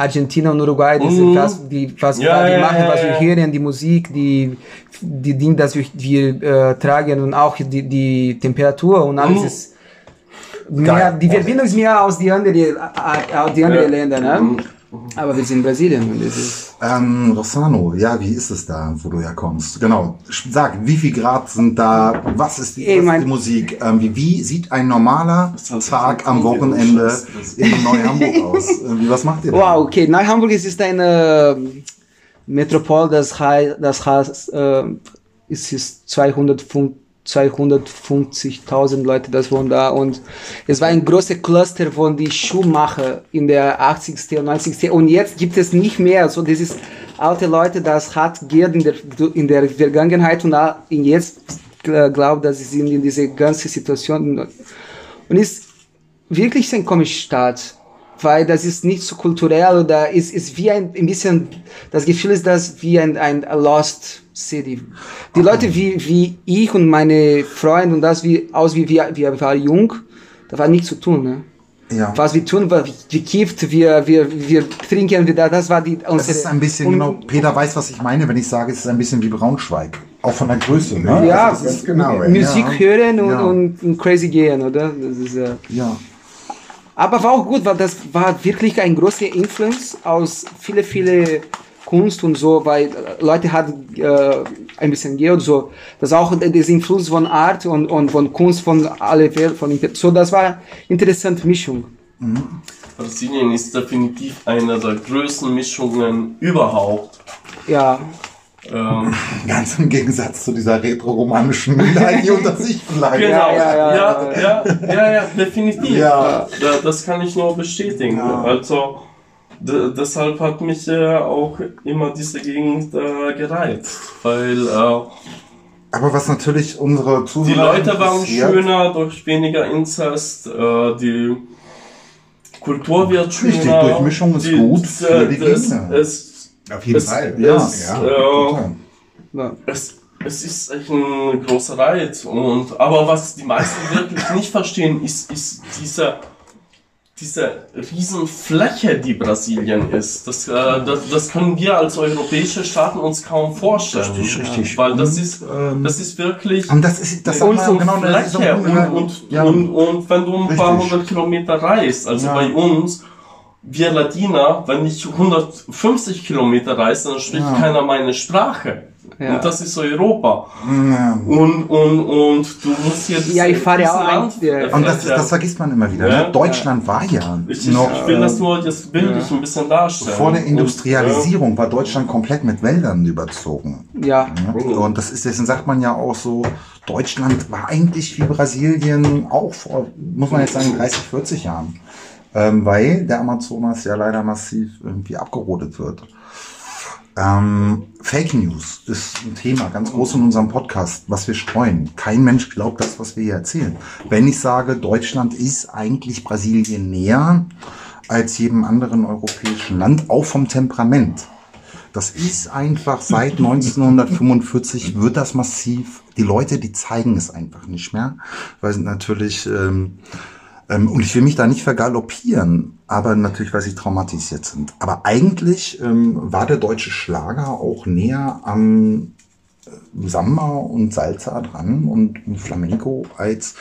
äh, Argentina und Uruguay, diese,
Mhm.
was, die, was
Ja,
wir
ja,
machen,
ja,
was wir hören, die Musik, die, die Dinge, das wir, wir äh, tragen und auch die, die Temperatur und alles
Mhm.
ist mehr, die Verbindung ist mehr aus die anderen, äh, aus die anderen. Länder, ne?
Mhm.
Aber wir sind in Brasilien und ist,
ähm, Rossano, ja, wie ist es da, wo du herkommst? Genau, sag, wie viel Grad sind da? Was ist die, was ist die Musik? Ähm, wie, wie sieht ein normaler Tag am Wochenende in Neu-Hamburg aus? Wie, was macht ihr da?
Wow, okay. Neuhamburg ist, ist eine ähm, Metropol, das heißt, das heißt äh, es ist 205 250.000 Leute, das wohnen da und es war ein großer Cluster von die Schuhmacher in der 80. und 90. und jetzt gibt es nicht mehr, so das ist alte Leute, das hat Geld in der, in der Vergangenheit und jetzt glaubt, dass sie sind in diese ganze Situation und ist wirklich ein komischer Staat, weil das ist nicht so kulturell oder ist, ist wie ein, ein bisschen, das Gefühl ist das wie ein, ein Lost City. Die Leute wie, wie ich und meine Freunde und das wie, aus wie wir, wir waren jung, da war nichts zu tun, ne?
Ja.
Was wir tun, war, wir kifft, wir, wir, wir trinken, wir, das war die,
Das ist ein bisschen, genau, Peter weiß, was ich meine, wenn ich sage, es ist ein bisschen wie Braunschweig. Auch von der Größe, ne?
Ja,
Also das ist,
genau.
Musik
Ja.
hören und,
Ja.
und, und crazy gehen, oder? Das ist, äh,
ja.
Aber war auch gut, weil das war wirklich ein großer Influence aus viele, viele Kunst und so, weil äh, Leute hatten äh, ein bisschen Geld, so. Das auch der Influss von Art und, und von Kunst von alle Welt, von so, das war eine interessante Mischung.
Brasilien ist definitiv eine der größten Mischungen überhaupt.
Ja,
Ähm,
Ganz im Gegensatz zu dieser retro-romanischen Minderheit, die unter sich bleibt.
Genau,
ja,
ja,
ja,
ja, ja, ja, definitiv.
Ja.
Da, das kann ich nur bestätigen.
Ja.
Also, deshalb hat mich äh, auch immer diese Gegend äh, gereizt. Weil äh,
Aber was natürlich unsere Zuhörer
die Leute waren schöner durch weniger Inzest, äh, die Kultur wird
Richtig,
schöner.
Durchmischung ist gut für die
das, es,
Auf jeden
Es-
Fall.
Ja,
es-
ja.
äh,
ja.
es, es ist echt ein großer Reiz. Und, aber was die meisten wirklich nicht verstehen, ist, ist diese, diese Riesenfläche, die Brasilien ist, das, äh, das, das können wir als europäische Staaten uns kaum vorstellen.
Richtig, richtig.
Weil das ist, das ist wirklich
Und das ist, das man genau, ist so
Fläche. Und, und,
ja.
und, und wenn du ein paar
Richtig.
hundert Kilometer reist, also
Ja.
bei uns, wir Ladiner, wenn ich 150 Kilometer reise, dann spricht
Ja.
keiner meine Sprache.
Ja.
Und das ist Europa.
Ja.
Und, und, und du musst hier
Ja, ich fahre
diese
auch
Land-
ja.
Und das, das vergisst man immer wieder.
Ja.
Ne? Deutschland war ja
Ich,
noch
ich will das nur jetzt bildlich ein bisschen darstellen.
vor der
Und,
Industrialisierung war Deutschland komplett mit Wäldern überzogen.
Ja.
Und das ist, deswegen sagt man ja auch so, Deutschland war eigentlich wie Brasilien auch vor, muss man jetzt sagen, 30, 40 Jahren. Ähm, weil der Amazonas ja leider massiv irgendwie abgerodet wird. Ähm, Fake News ist ein Thema ganz groß in unserem Podcast, was wir streuen. Kein Mensch glaubt das, was wir hier erzählen. Wenn ich sage, Deutschland ist eigentlich Brasilien näher als jedem anderen europäischen Land, auch vom Temperament. Das ist einfach seit 1945 wird das massiv. Die Leute, die zeigen es einfach nicht mehr, weil natürlich ähm, und ich will mich da nicht vergaloppieren, aber natürlich, weil sie traumatisiert sind. Aber eigentlich ähm, war der deutsche Schlager auch näher am äh, Samba und Salsa dran und Flamenco, als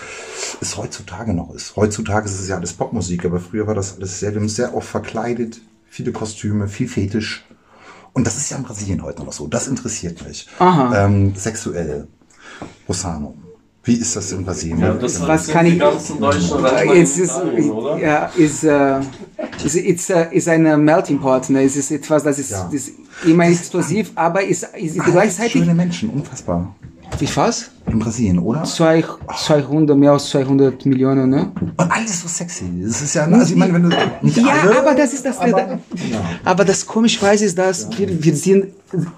es heutzutage noch ist. Heutzutage ist es ja alles Popmusik, aber früher war das alles sehr, wir haben uns sehr oft verkleidet, viele Kostüme, viel Fetisch. Und das ist ja in Brasilien heute noch so. Das interessiert mich. Ähm, sexuell. Rossano. Wie ist das in Brasilien?
Ja, das
Was kann ich- Es ist, ja, ist, äh, ist, ist, äh, ist ein Melting Pot. Ne? Es ist etwas, das ist,
Ja.
ist immer explosiv, aber ist, ist gleichzeitig.
Schöne Menschen, unfassbar.
Wie was?
In Brasilien, oder?
Zwei, 200, mehr als 200 Millionen, ne?
Und alles so sexy. Das ist ja, also ich meine, wenn du nicht
Ja,
alle,
aber das ist das.
aber,
Aber, das komischerweise ist, dass wir, wir sind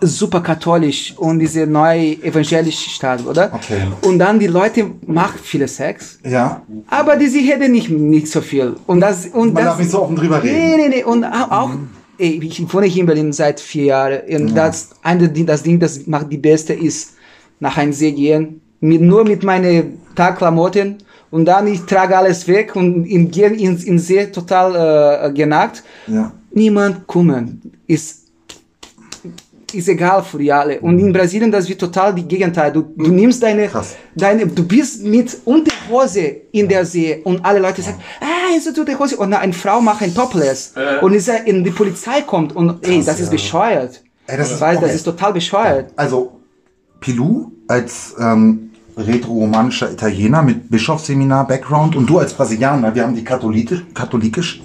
super katholisch und diese neue evangelische Staat, oder?
Okay.
Und dann die Leute machen viele Sex,
ja,
aber die sie reden nicht, nicht so viel. Und das, und
man
das,
darf nicht so offen drüber reden.
Nee, nee, nee. Und au- auch, ey, ich wohne hier in Berlin seit vier Jahren. Und das, eine, Ding- das Ding, das macht die Beste, ist nach einem See gehen, mit, nur mit meinen Tagklamotten. Und dann ich trage alles weg und im Gehen ins, ins See total äh, genackt.
Ja.
Niemand kümmern. Ist, ist egal für die alle. Und in Brasilien, das wird total die Gegenteil. Du, du nimmst deine,
Krass.
deine, du bist mit Unterhose in der See und alle Leute sagen, ah, ist du Hose? Und eine Frau macht ein Topless.
Äh.
Und ist, in die Polizei kommt und, ey, das ist bescheuert.
Ey, das ist-
Weil
okay.
das ist total bescheuert.
Also, Pilou als ähm, retro-romanischer Italiener mit Bischofsseminar-Background und du als Brasilianer, wir haben die katholikisch, katholikisch,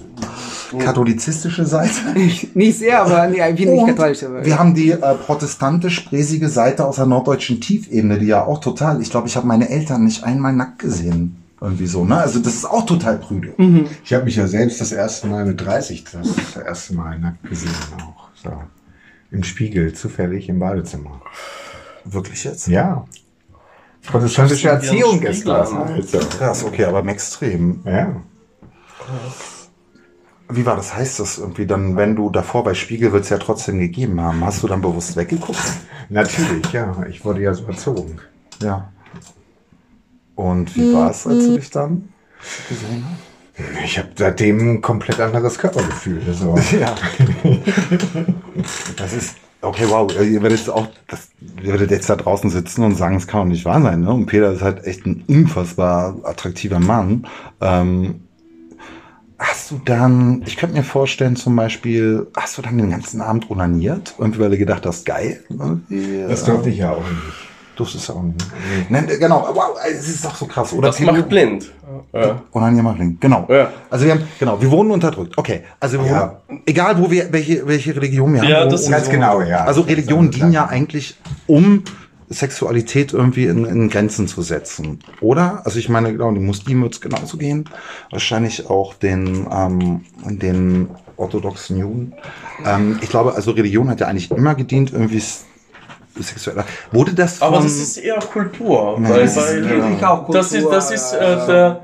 katholizistische Seite.
nicht sehr, aber nee, ich bin nicht katholisch. Aber,
wir haben die äh, protestantisch-bräsige Seite aus der norddeutschen Tiefebene, die ja auch total, ich glaube, ich habe meine Eltern nicht einmal nackt gesehen. Irgendwie so, ne? Also das ist auch total prüde.
Ich habe mich ja selbst das erste Mal mit 30 das, das erste Mal nackt gesehen auch. So. Im Spiegel, zufällig im Badezimmer.
Wirklich jetzt?
Ja. Protestantische Erziehung ist das. Also.
Krass, okay, aber im Extrem.
Ja.
Wie war das? Heißt das irgendwie dann, wenn du davor bei Spiegel wird es ja trotzdem gegeben haben, hast du dann bewusst weggeguckt?
Natürlich, ja. Ich wurde ja so erzogen.
Ja. Und wie war es, als du dich dann gesehen hast?
Ich habe seitdem ein komplett anderes Körpergefühl. So.
Ja. Das ist, okay, wow, ihr werdet jetzt auch, das, ihr werdet jetzt da draußen sitzen und sagen, es kann doch nicht wahr sein, ne? Und Peter ist halt echt ein unfassbar attraktiver Mann. Ähm, hast du dann, ich könnte mir vorstellen, zum Beispiel, hast du dann den ganzen Abend onaniert? Irgendwie, weil du gedacht hast, geil. Irgendwie,
Das
äh,
durfte ich ja auch nicht.
Durftest du auch nicht. Nein, genau, wow, es ist doch so krass. Oder
Das macht blind. Ja.
Onanier machen, genau.
Ja.
Also wir haben, genau, wir wurden unterdrückt. Okay, also wir
Ja.
wurden, egal wo wir, welche, welche Religion wir haben.
Ja, das ist
Ganz genau, ja.
Also
ist
dienen ja eigentlich, um Sexualität irgendwie in, in Grenzen zu setzen, oder? Also ich meine, genau, den Muslimen wird es genauso gehen. Wahrscheinlich auch den, ähm, den orthodoxen Juden. Ähm, ich glaube, also Religion hat ja eigentlich immer gedient, irgendwie sexueller. Wurde das von...
Aber das ist eher Kultur.
Nee,
weil,
das ist
weil,
wirklich auch
Das ist,
Kultur,
das ist
ja,
äh, der.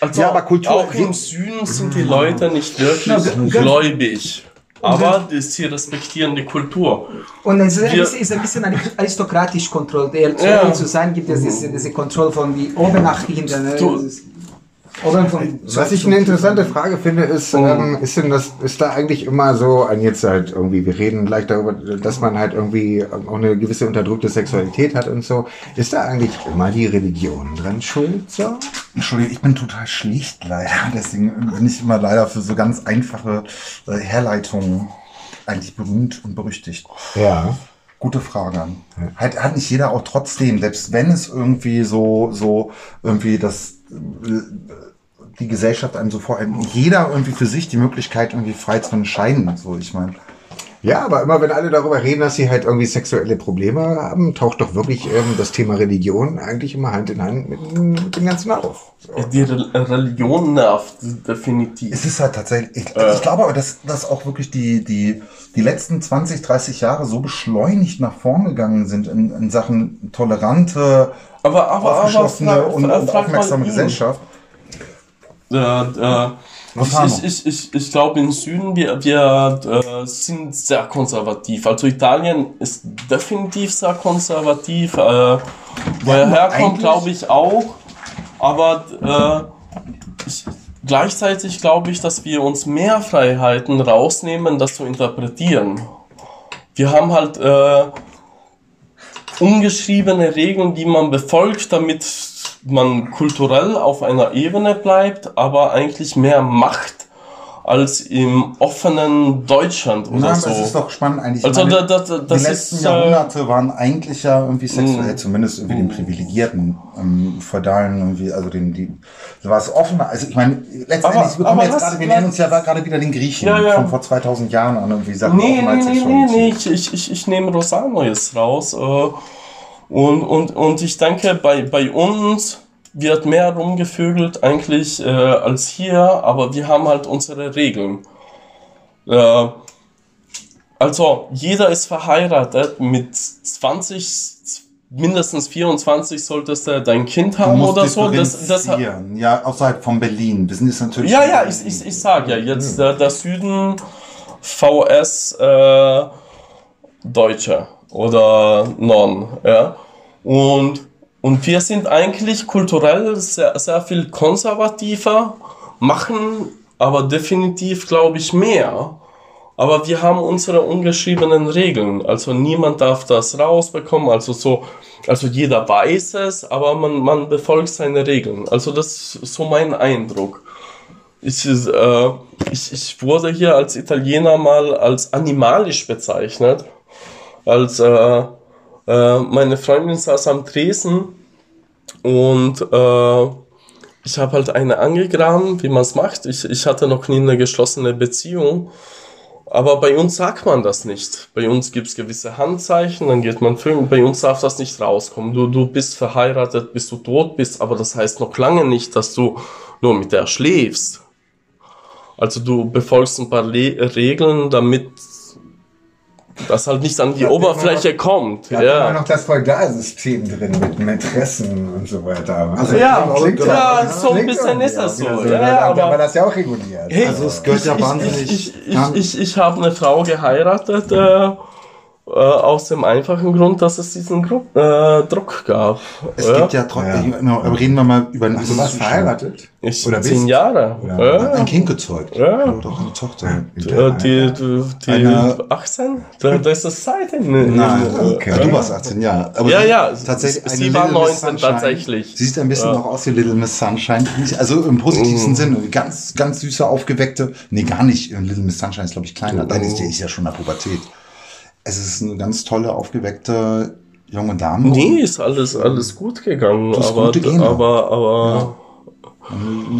Also
Ja, aber Kultur-
auch im Süden sind die Leute nicht wirklich
Na,
gläubig. Aber die- sie respektieren die Kultur.
Und es ist, bisschen- ist ein bisschen aristokratisch kontrolliert.
Ja.
zu sein gibt es diese, diese Kontrolle von wie oben nach hinten.
Du-
Das ist- Oder von,
Was ich eine interessante Frage finde, ist, ähm, ist denn das, ist da eigentlich immer so, an jetzt halt irgendwie, wir reden gleich darüber, dass man halt irgendwie auch eine gewisse unterdrückte Sexualität hat und so. Ist da eigentlich immer die Religion dran schuld, so?
Entschuldigung, ich bin total schlicht leider. Deswegen bin ich immer leider für so ganz einfache äh, Herleitungen eigentlich berühmt und berüchtigt.
Ja.
Gute Frage. Hat, hat nicht jeder auch trotzdem, selbst wenn es irgendwie so, so irgendwie das, äh, die Gesellschaft einem so vor allem, jeder irgendwie für sich die Möglichkeit irgendwie frei zu entscheiden. So, ich meine.
Ja, aber immer wenn alle darüber reden, dass sie halt irgendwie sexuelle Probleme haben, taucht doch wirklich ähm, das Thema Religion eigentlich immer Hand in Hand mit, dem- mit dem Ganzen auf. So.
Die Re Religion nervt definitiv.
Es ist halt tatsächlich, ich, ich glaube aber, dass, dass auch wirklich die, die, die letzten 20, 30 Jahre so beschleunigt nach vorn gegangen sind in, in Sachen tolerante,
Aber, aber, aber,
aufgeschlossene und,
frag
und
mal
aufmerksame
ihn. Äh, äh, ich ich, ich, ich glaube, im Süden, wir, wir äh, sind sehr konservativ. Also Italien ist definitiv sehr konservativ. Äh, wo er
aber
herkommt, glaube ich auch. Aber äh, ich, gleichzeitig glaube ich, dass wir uns mehr Freiheiten rausnehmen, das zu interpretieren. Wir haben halt äh, ungeschriebene Regeln, die man befolgt, damit man kulturell auf einer Ebene bleibt, aber eigentlich mehr Macht als im offenen Deutschland oder
aber
so.
es ist doch spannend eigentlich.
Also
meine,
da- da- das
die letzten
ist, äh,
Jahrhunderte waren eigentlich ja irgendwie sexuell,
Mm.
zumindest irgendwie den Privilegierten, ähm, Feudalen irgendwie, also den, die, da war es offener. Also ich meine, letztendlich, wir bekommen
aber
jetzt gerade, wir nähern uns ja gerade wieder den Griechen
Ja, ja.
von vor 2000 Jahren an, irgendwie Sachen
Nee, nee, nee, nee, nee, ich, ich, ich, ich nehme Rosano jetzt raus. Äh, und, und, und ich denke, bei, bei uns wird mehr rumgevögelt eigentlich äh, als hier, aber wir haben halt unsere Regeln. Äh, also, jeder ist verheiratet, mit 20, mindestens 24 solltest du dein Kind haben oder so. Das, das,
ja, außerhalb von Berlin. Wir sind jetzt natürlich.
ja, ja, ich, ich, ich sag ja, jetzt der, der Süden VS äh, Deutsche oder Non, ja. Und, und wir sind eigentlich kulturell sehr, sehr viel konservativer, machen aber definitiv, glaube ich, mehr. Aber wir haben unsere ungeschriebenen Regeln. Also niemand darf das rausbekommen. Also so, also jeder weiß es, aber man, man befolgt seine Regeln. Also das ist so mein Eindruck. Ich, äh, ich, ich wurde hier als Italiener mal als animalisch bezeichnet. Als äh, äh, meine Freundin saß am Tresen und äh, ich habe halt eine angegraben, wie man es macht. Ich, ich hatte noch nie eine geschlossene Beziehung. Aber bei uns sagt man das nicht. Bei uns gibt es gewisse Handzeichen, dann geht man filmen. Bei uns darf das nicht rauskommen. Du, du bist verheiratet, bis du tot bist, aber das heißt noch lange nicht, dass du nur mit der schläfst. Also du befolgst ein paar Le Regeln, damit das halt nicht an die
Ja,
Oberfläche kommt.
Da ja.
Ja.
noch das Feudalsystem drin mit Mätressen und so weiter.
Also,
Ja,
Klingt
ja,
ja-
so ein bisschen ist das so. Ja,
Da-
ja,
da
aber-
war das ja auch reguliert.
Hey,
Also es gehört
ich,
ja wahnsinnig-
Ich, ich, ich, ich, ich habe eine Frau geheiratet äh, äh, aus dem einfachen Grund, dass es diesen Gru äh, Druck gab.
Es
ja?
gibt ja trotzdem, aber reden wir mal über einen
Du warst verheiratet?
ich
oder
zehn
bist?
Jahre.
Ja.
Ja.
Ein Kind gezeugt.
Ja.
Doch eine Tochter.
Äh, Die, die, die
Eine-
18? Da, da ist das Zeit in.
Nein,
okay.
ja, du warst 18 Jahre. Aber
Ja, ja,
tatsächlich
sie
eine
war
Little Miss
19
Sunshine.
tatsächlich.
Sie sieht ein bisschen
Ja.
noch aus wie Little Miss Sunshine. Also im positivsten
Mm.
Sinne. Ganz, ganz süße, aufgeweckte. Nee, gar nicht. Little Miss Sunshine ist, glaube ich, kleiner. Dann ist die ist ja schon in der Pubertät. Es ist eine ganz tolle, aufgeweckte junge Dame.
Nee, ist alles, alles gut gegangen.
hast
Aber, aber, aber,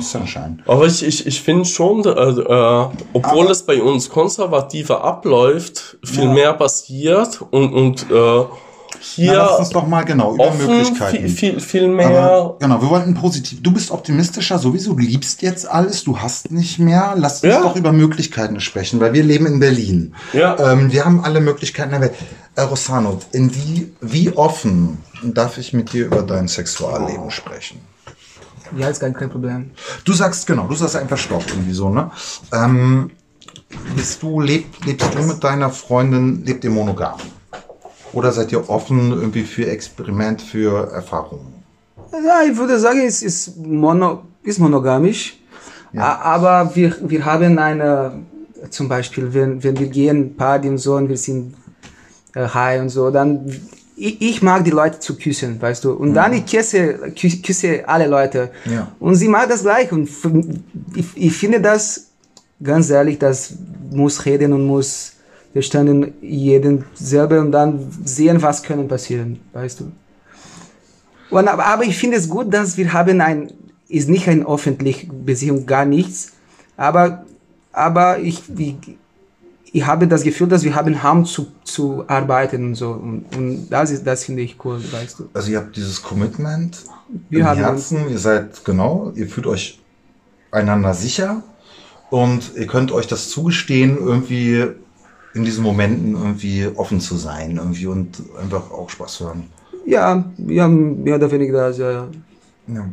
Sunshine.
Aber ich, ich, ich finde schon, äh, äh, obwohl
Aber-
es bei uns konservativer abläuft, viel
Ja.
mehr passiert und, und äh, hier
Na, lass uns doch mal genau über
offen
Möglichkeiten.
viel, viel, viel mehr.
Aber, genau, wir wollten positiv. Du bist optimistischer sowieso, du liebst jetzt alles, du hast nicht mehr. Lass uns
Ja.
doch über Möglichkeiten sprechen, weil wir leben in Berlin.
Ja.
Ähm, wir haben alle Möglichkeiten der Welt. Äh, Rossano, in wie, wie offen darf ich mit dir über dein Sexualleben sprechen?
Ja, ist gar kein Problem.
Du sagst, genau, du sagst einfach Stopp irgendwie so, ne? Ähm, bist du, leb, lebst du mit deiner Freundin, lebt ihr monogam? Oder seid ihr offen irgendwie für Experiment, für Erfahrungen?
Ja, ich würde sagen, es ist, mono, ist monogamisch. A- Aber wir, wir haben eine, zum Beispiel, wenn, wenn wir gehen, Party und so, und wir sind äh, high und so, dann, ich, ich mag die Leute zu küssen, weißt du. Und dann ich küsse, kü- küsse alle Leute.
Ja.
Und sie mag das gleich. Und ich, ich finde das, ganz ehrlich, das muss reden und muss verstanden jeden selber und dann sehen, was können passieren, weißt du. Und, aber, ich finde es gut, dass wir haben ein, ist nicht eine öffentliche Beziehung, gar nichts, aber, aber ich, ich, ich habe das Gefühl, dass wir haben Raum zu, zu arbeiten und so und, und das ist, das finde ich cool, weißt du.
Also ihr habt dieses Commitment
Wir
im
haben
Herzen, ihr seid genau, ihr fühlt euch einander sicher und ihr könnt euch das zugestehen, irgendwie in diesen Momenten irgendwie offen zu sein irgendwie und einfach auch Spaß zu haben.
Ja, wir haben mehr oder weniger das, ja, ja.
Ja.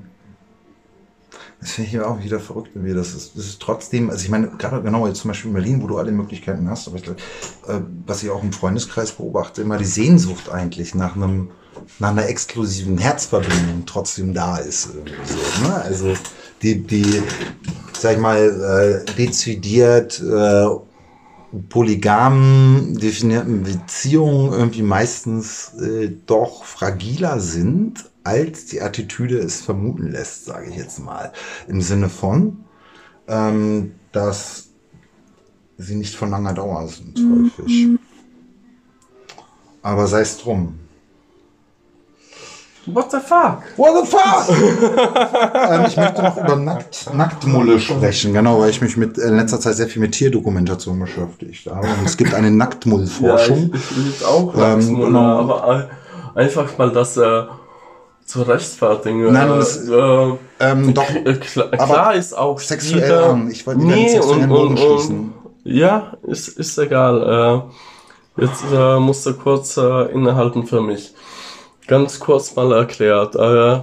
Das finde ich auch wieder verrückt mir. Das ist, das ist trotzdem, also ich meine, gerade genau jetzt zum Beispiel in Berlin, wo du alle Möglichkeiten hast, aber ich, glaub, äh, was ich auch im Freundeskreis beobachte, immer die Sehnsucht eigentlich nach einem, nach einer exklusiven Herzverbindung trotzdem da ist. So, ne? Also die, die, sag ich mal, äh, dezidiert äh, polygam definierten Beziehungen irgendwie meistens äh, doch fragiler sind, als die Attitüde es vermuten lässt, sage ich jetzt mal. Im Sinne von, ähm, dass sie nicht von langer Dauer sind, häufig. Aber sei es drum.
What the fuck?
What the fuck? ähm, ich möchte noch über Nackt, Nacktmulle sprechen, genau, weil ich mich mit, in letzter Zeit sehr viel mit Tierdokumentation beschäftigt habe. Und es gibt eine Nacktmullforschung.
Ja, ich, ich liebe auch
Ähm,
Lachsmulle,
genau.
aber ein- einfach mal das äh, zu rechtfertigen.
Nein, und
äh,
es-
äh,
ähm, doch,
äh, klar,
aber
klar ist auch
sexuell
jeder-
an. Ich wollte den sexuellen Bogen schließen.
ja, ist, ist egal. Äh, jetzt äh, musst du kurz äh, innehalten für mich. Ganz kurz mal erklärt. Äh,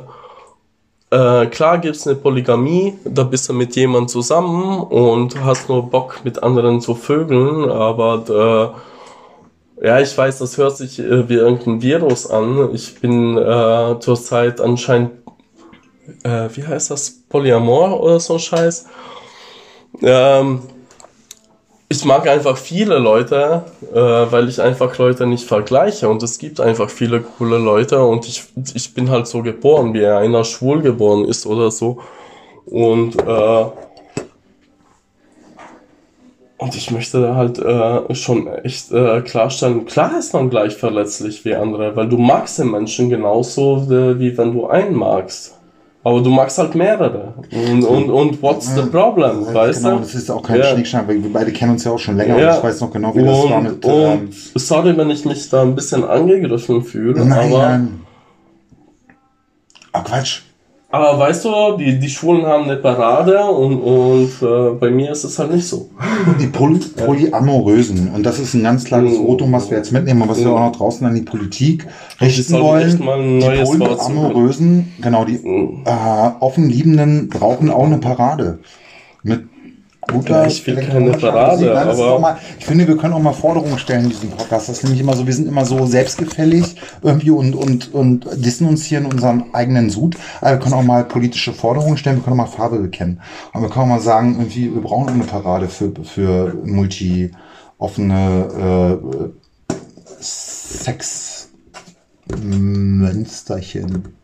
äh, klar gibt's eine Polygamie, da bist du mit jemandem zusammen und hast nur Bock mit anderen zu vögeln, aber äh, ja, ich weiß, das hört sich äh, wie irgendein Virus an. Ich bin äh, zurzeit anscheinend, äh, wie heißt das, Polyamor oder so Scheiß. Ähm, ich mag einfach viele Leute, äh, weil ich einfach Leute nicht vergleiche und es gibt einfach viele coole Leute und ich, ich bin halt so geboren, wie einer schwul geboren ist oder so. Und äh, und ich möchte halt äh, schon echt äh, klarstellen, klar ist man gleich verletzlich wie andere, weil du magst den Menschen genauso, äh, wie wenn du einen magst. Aber du magst halt mehrere. Und, und, und what's the problem, weißt
genau,
du?
das ist auch kein
Ja.
Schnickschnack, weil wir beide kennen uns ja auch schon länger
Ja.
und ich weiß noch genau, wie das war
und,
mit. Ähm,
und sorry, wenn ich mich da ein bisschen angegriffen fühle,
nein,
aber,
nein. Oh, Quatsch.
Aber weißt du, die, die Schwulen haben eine Parade und, und äh, bei mir ist es halt nicht so.
Die Poly Polyamorösen. Und das ist ein ganz klares
Mhm.
Votum, was wir jetzt mitnehmen und was wir
Mhm.
auch noch draußen an die Politik richten
sollten
wollen. die. Polyamorösen, genau, die
Mhm.
äh, offenliebenden brauchen auch eine Parade. Mit guter
Ja, ich will keine Parade, aber-
mal, ich finde, wir können auch mal Forderungen stellen in diesem Podcast. Das ist nämlich immer so, wir sind immer so selbstgefällig irgendwie und, und, und dissen uns hier in unserem eigenen Sud. Aber wir können auch mal politische Forderungen stellen, wir können auch mal Farbe bekennen. Und wir können auch mal sagen, irgendwie, wir brauchen eine Parade für, für multi offene äh, Sex Mönsterchen.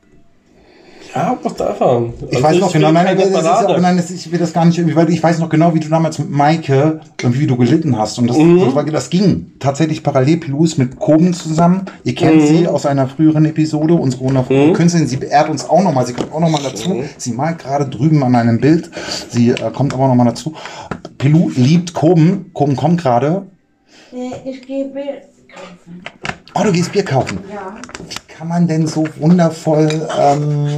Ja, whatever.
Ich
Also
weiß noch genau, nein, das ist, aber nein, das, ich will das gar nicht irgendwie, weil ich weiß noch genau, wie du damals mit Maike, irgendwie wie du gelitten hast. Und das,
Mhm.
das, war, das ging tatsächlich parallel. Pilou ist mit Koben zusammen. Ihr kennt
Mhm.
sie aus einer früheren Episode, unsere wundervolle Künstlerin. Sie beehrt uns auch nochmal, sie kommt auch nochmal dazu.
Mhm.
Sie malt gerade drüben an einem Bild. Sie äh, kommt aber nochmal dazu. Pilou liebt Koben. Koben kommt gerade.
Ich gehe Bier kaufen.
Oh, du gehst Bier kaufen.
Ja.
Wie kann man denn so wundervoll ähm,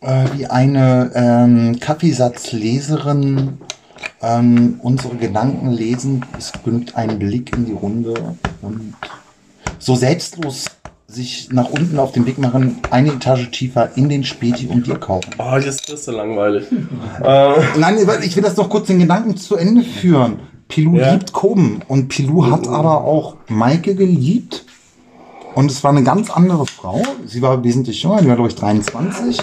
äh, wie eine ähm, Kaffeesatzleserin ähm, unsere Gedanken lesen? Es genügt ein Blick in die Runde und so selbstlos sich nach unten auf den Weg machen, eine Etage tiefer in den Späti und Bier kaufen.
Ah, jetzt ist es langweilig. äh,
Nein, ich will das doch kurz den Gedanken zu Ende führen. Pilou
Ja.
liebt Koben und Pilou hat aber auch Maike geliebt. Und es war eine ganz andere Frau. Sie war wesentlich jünger, die war, glaube ich, 23.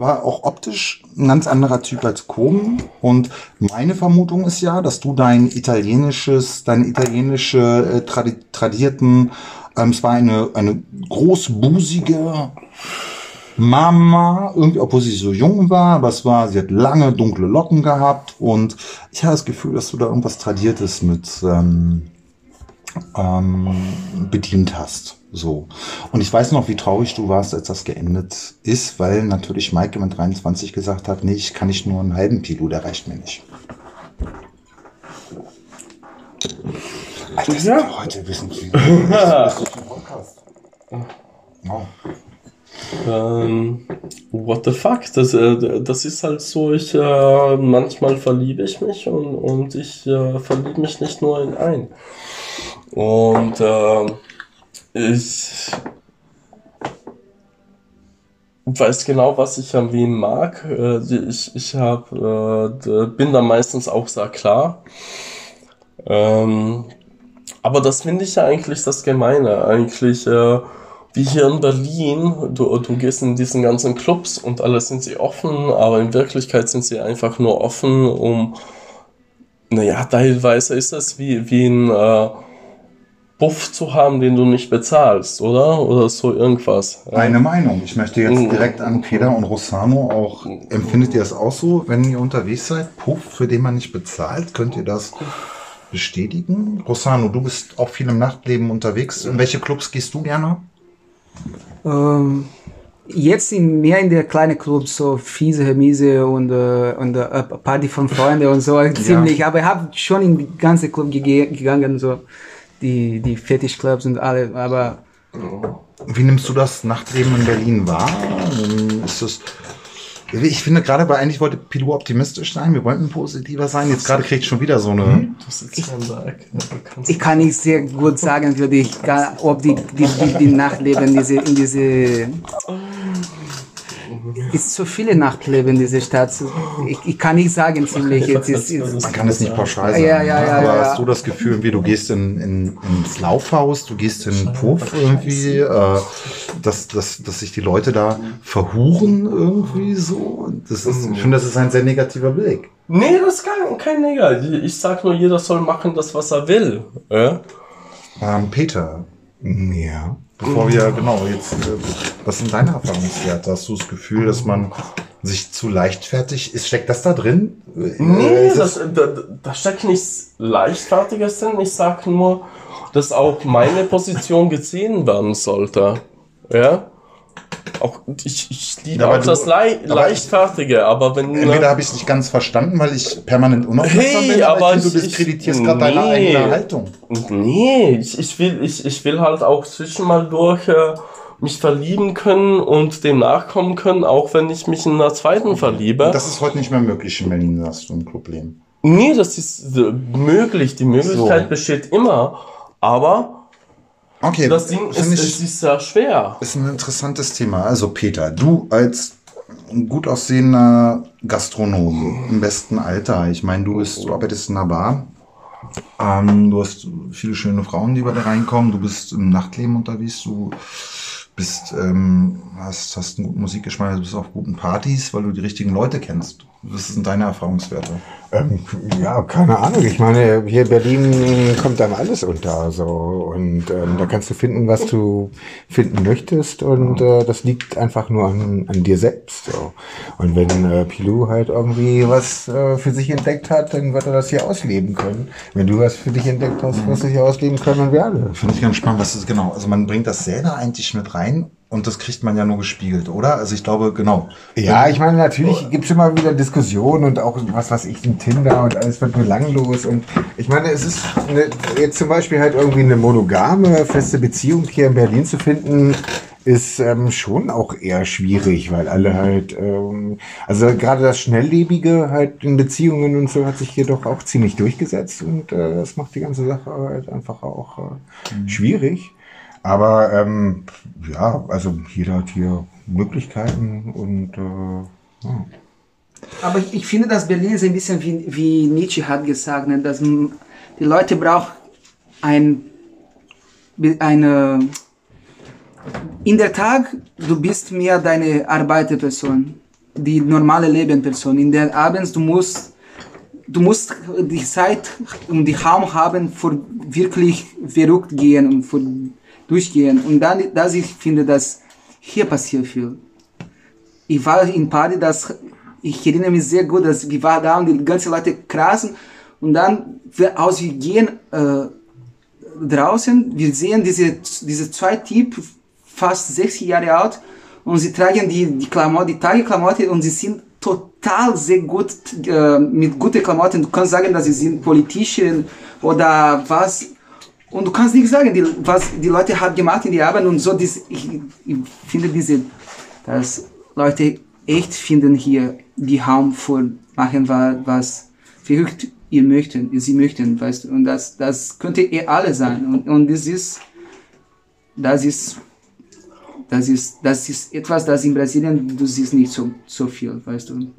War auch optisch ein ganz anderer Typ als Koben. Und meine Vermutung ist ja, dass du dein italienisches, deine italienische äh, tradi tradierten, ähm, es war eine, eine großbusige Mama, irgendwie, obwohl sie so jung war, aber es war, sie hat lange dunkle Locken gehabt und ich habe das Gefühl, dass du da irgendwas Tradiertes mit ähm, ähm, bedient hast. So. Und ich weiß noch, wie traurig du warst, als das geendet ist, weil natürlich Maike mit 23 gesagt hat, nee, ich kann nicht nur einen halben Kilo, der reicht mir nicht. Alter, wir heute wissen Sie. Oh.
Ähm, what the fuck? Das, äh, das ist halt so, ich äh, manchmal verliebe ich mich und, und ich äh, verliebe mich nicht nur in einen. Und äh, ich weiß genau, was ich an wem mag. Äh, ich ich hab, äh, bin da meistens auch sehr klar. Ähm, aber das finde ich ja eigentlich das Gemeine. Eigentlich, äh, wie hier in Berlin, du, du gehst in diesen ganzen Clubs und alle sind sie offen, aber in Wirklichkeit sind sie einfach nur offen, um, naja, teilweise ist es wie, wie ein äh, Buff zu haben, den du nicht bezahlst, oder? Oder so irgendwas. Ja.
Eine Meinung. Ich möchte jetzt direkt an Peter und Rossano auch, empfindet ihr das auch so, wenn ihr unterwegs seid? Puff, für den man nicht bezahlt, könnt ihr das bestätigen? Rossano, du bist auch viel im Nachtleben unterwegs. In welche Clubs gehst du gerne?
Ähm, jetzt in, mehr in der kleinen Clubs, so Fiese, Hermise und, äh, und äh, Party von Freunden und so, ziemlich. Aber ich habe schon in die ganze Club gege gegangen, so die, die Fetischclubs und alle, aber
Wie nimmst du das Nachtleben in Berlin wahr? Ist das, ich finde gerade, weil eigentlich wollte Pilou optimistisch sein, wir wollten positiver sein. Jetzt gerade kriegt schon wieder so eine.
Du kannst-
ich kann nicht sehr gut sagen, würde ich, gar, ob die, die, die, die Nachtleben diese, in diese, ist so viele Nachtleben in dieser Stadt. Ich, ich kann nicht sagen ziemlich. Jetzt ist, ist,
Man kann es nicht pauschal sagen.
Ja, ja, ja,
aber
ja, ja.
hast du das Gefühl, wie du gehst in, in, ins Laufhaus, du gehst in den Puff irgendwie, äh, dass, dass, dass sich die Leute da verhuren irgendwie so? Das ist, ich finde, das ist ein sehr negativer Blick.
Nee, das ist kein, kein Negativ. Ich sag nur, jeder soll machen das, was er will. Ja?
Ähm, Peter,
Ja.
Bevor wir, genau, jetzt, äh, was sind deine Erfahrungswerte? Hast du das Gefühl, dass man sich zu leichtfertig ist? Steckt das da drin? Äh,
Nee,
ist
das, da, da steckt nichts Leichtfertiges drin. Ich sag nur, dass auch meine Position gesehen werden sollte. Ja? Auch ich, ich liebe
Ja,
auch das
du-
Lei
aber-
Leichtfertige, aber wenn.
Entweder habe ich es nicht ganz verstanden, weil ich permanent unaufmerksam
Hey,
bin,
aber
ich du diskreditierst gerade deine
nee.
eigene Haltung.
Nee, ich, ich, will, ich, ich will halt auch zwischen mal durch äh, mich verlieben können und dem nachkommen können, auch wenn ich mich in einer zweiten verliebe.
Das ist heute nicht mehr möglich in Berlin, hast du ein Problem.
Nee, das ist äh, möglich. Die Möglichkeit
So.
besteht immer. Aber
Okay,
das Ding ist,
finde
es
ich,
ist sehr schwer.
ist ein interessantes Thema. Also Peter, du als gut aussehender Gastronom im besten Alter, ich meine, du bist, du arbeitest in einer Bar, ähm, du hast viele schöne Frauen, die bei dir reinkommen, du bist im Nachtleben unterwegs, du bist, ähm, hast, hast einen guten Musikgeschmack, du bist auf guten Partys, weil du die richtigen Leute kennst. Was sind deine Erfahrungswerte?
Ähm, ja, keine Ahnung. Ich meine, hier in Berlin kommt einem alles unter. So. Und ähm, da kannst du finden, was du finden möchtest. Und äh, das liegt einfach nur an, an dir selbst. So. Und wenn äh, Pilou halt irgendwie was äh, für sich entdeckt hat, dann wird er das hier ausleben können. Wenn du was für dich entdeckt hast, wirst du hier ausleben können und wir alle.
Finde ich ganz spannend, was ist genau. Also man bringt das selber eigentlich mit rein und das kriegt man ja nur gespiegelt, oder? Also ich glaube, genau.
Ja, ich meine, natürlich gibt's immer wieder Diskussionen und auch was weiß ich, ein Tinder und alles wird belanglos. Und ich meine, es ist eine, jetzt zum Beispiel halt irgendwie eine monogame, feste Beziehung hier in Berlin zu finden, ist ähm, schon auch eher schwierig, weil alle halt, ähm, also gerade das Schnelllebige halt in Beziehungen und so hat sich hier doch auch ziemlich durchgesetzt und äh, das macht die ganze Sache halt einfach auch äh, schwierig. Aber ähm, ja, also jeder hat hier Möglichkeiten und äh, ja.
Aber ich, finde, dass Berlin ist ein bisschen wie, wie Nietzsche hat gesagt, ne, dass die Leute brauchen ein, eine, in der Tag, du bist mehr deine Arbeiterperson, die normale Lebenperson. In der Abends, du musst, du musst die Zeit und die Raum haben, für wirklich verrückt gehen und für durchgehen. Und dann, dass ich finde, dass hier passiert viel. Ich war in Party, das, ich erinnere mich sehr gut, dass wir waren da und die ganzen Leute krassen und dann, aus wir gehen, äh, draußen, wir sehen diese, diese zwei Typen, fast 60 Jahre alt, und sie tragen die, die Klamotten, die Tageklamotten und sie sind total sehr gut, äh, mit guten Klamotten. Du kannst sagen, dass sie sind Politischen oder was. Und du kannst nicht sagen, die, was die Leute haben gemacht in die Arbeit und so. Dies, ich, ich finde diese, dass Leute echt finden hier die Raum für machen, wa- was verrückt ihr möchten, sie möchten, weißt du. Und das, das könnte ihr alle sein. Und, und das ist, das ist, das ist, das ist etwas, das in Brasilien, du siehst nicht so, so viel, weißt du. Und,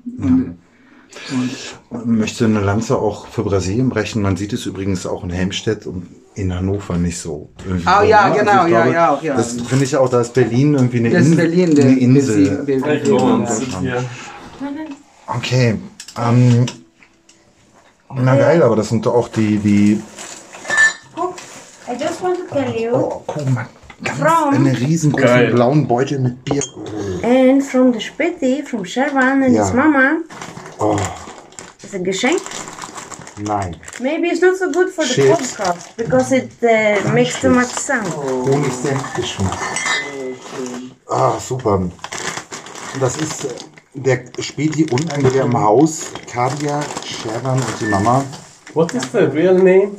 und
Möchte eine Lanze auch für Brasilien brechen. Man sieht es übrigens auch in Helmstedt und in Hannover nicht so.
Ah, ja,
ne?
genau,
ich
ja, ja, ja.
Das finde ich auch, da ist Berlin irgendwie eine,
das ist
In-
Berlin,
eine Insel. Okay. Ähm, na geil, aber das sind doch auch die, die.
Cook, I just want to tell you,
Oh, guck mal. Ganz
From-
eine riesengroßen
Geil.
blauen Beutel mit Bier.
and from the Spitty, from Sherwan and
Ja.
his mama,
Oh,
it's a geschenk.
Nein.
Maybe it's not so good for the
Shit.
podcast because it uh, makes too much sound.
Honigsenfgeschmack. Ah, super. Das ist äh, der Späti unten der im Haus. Kadia, Sherwan und die Mama.
What is the real name?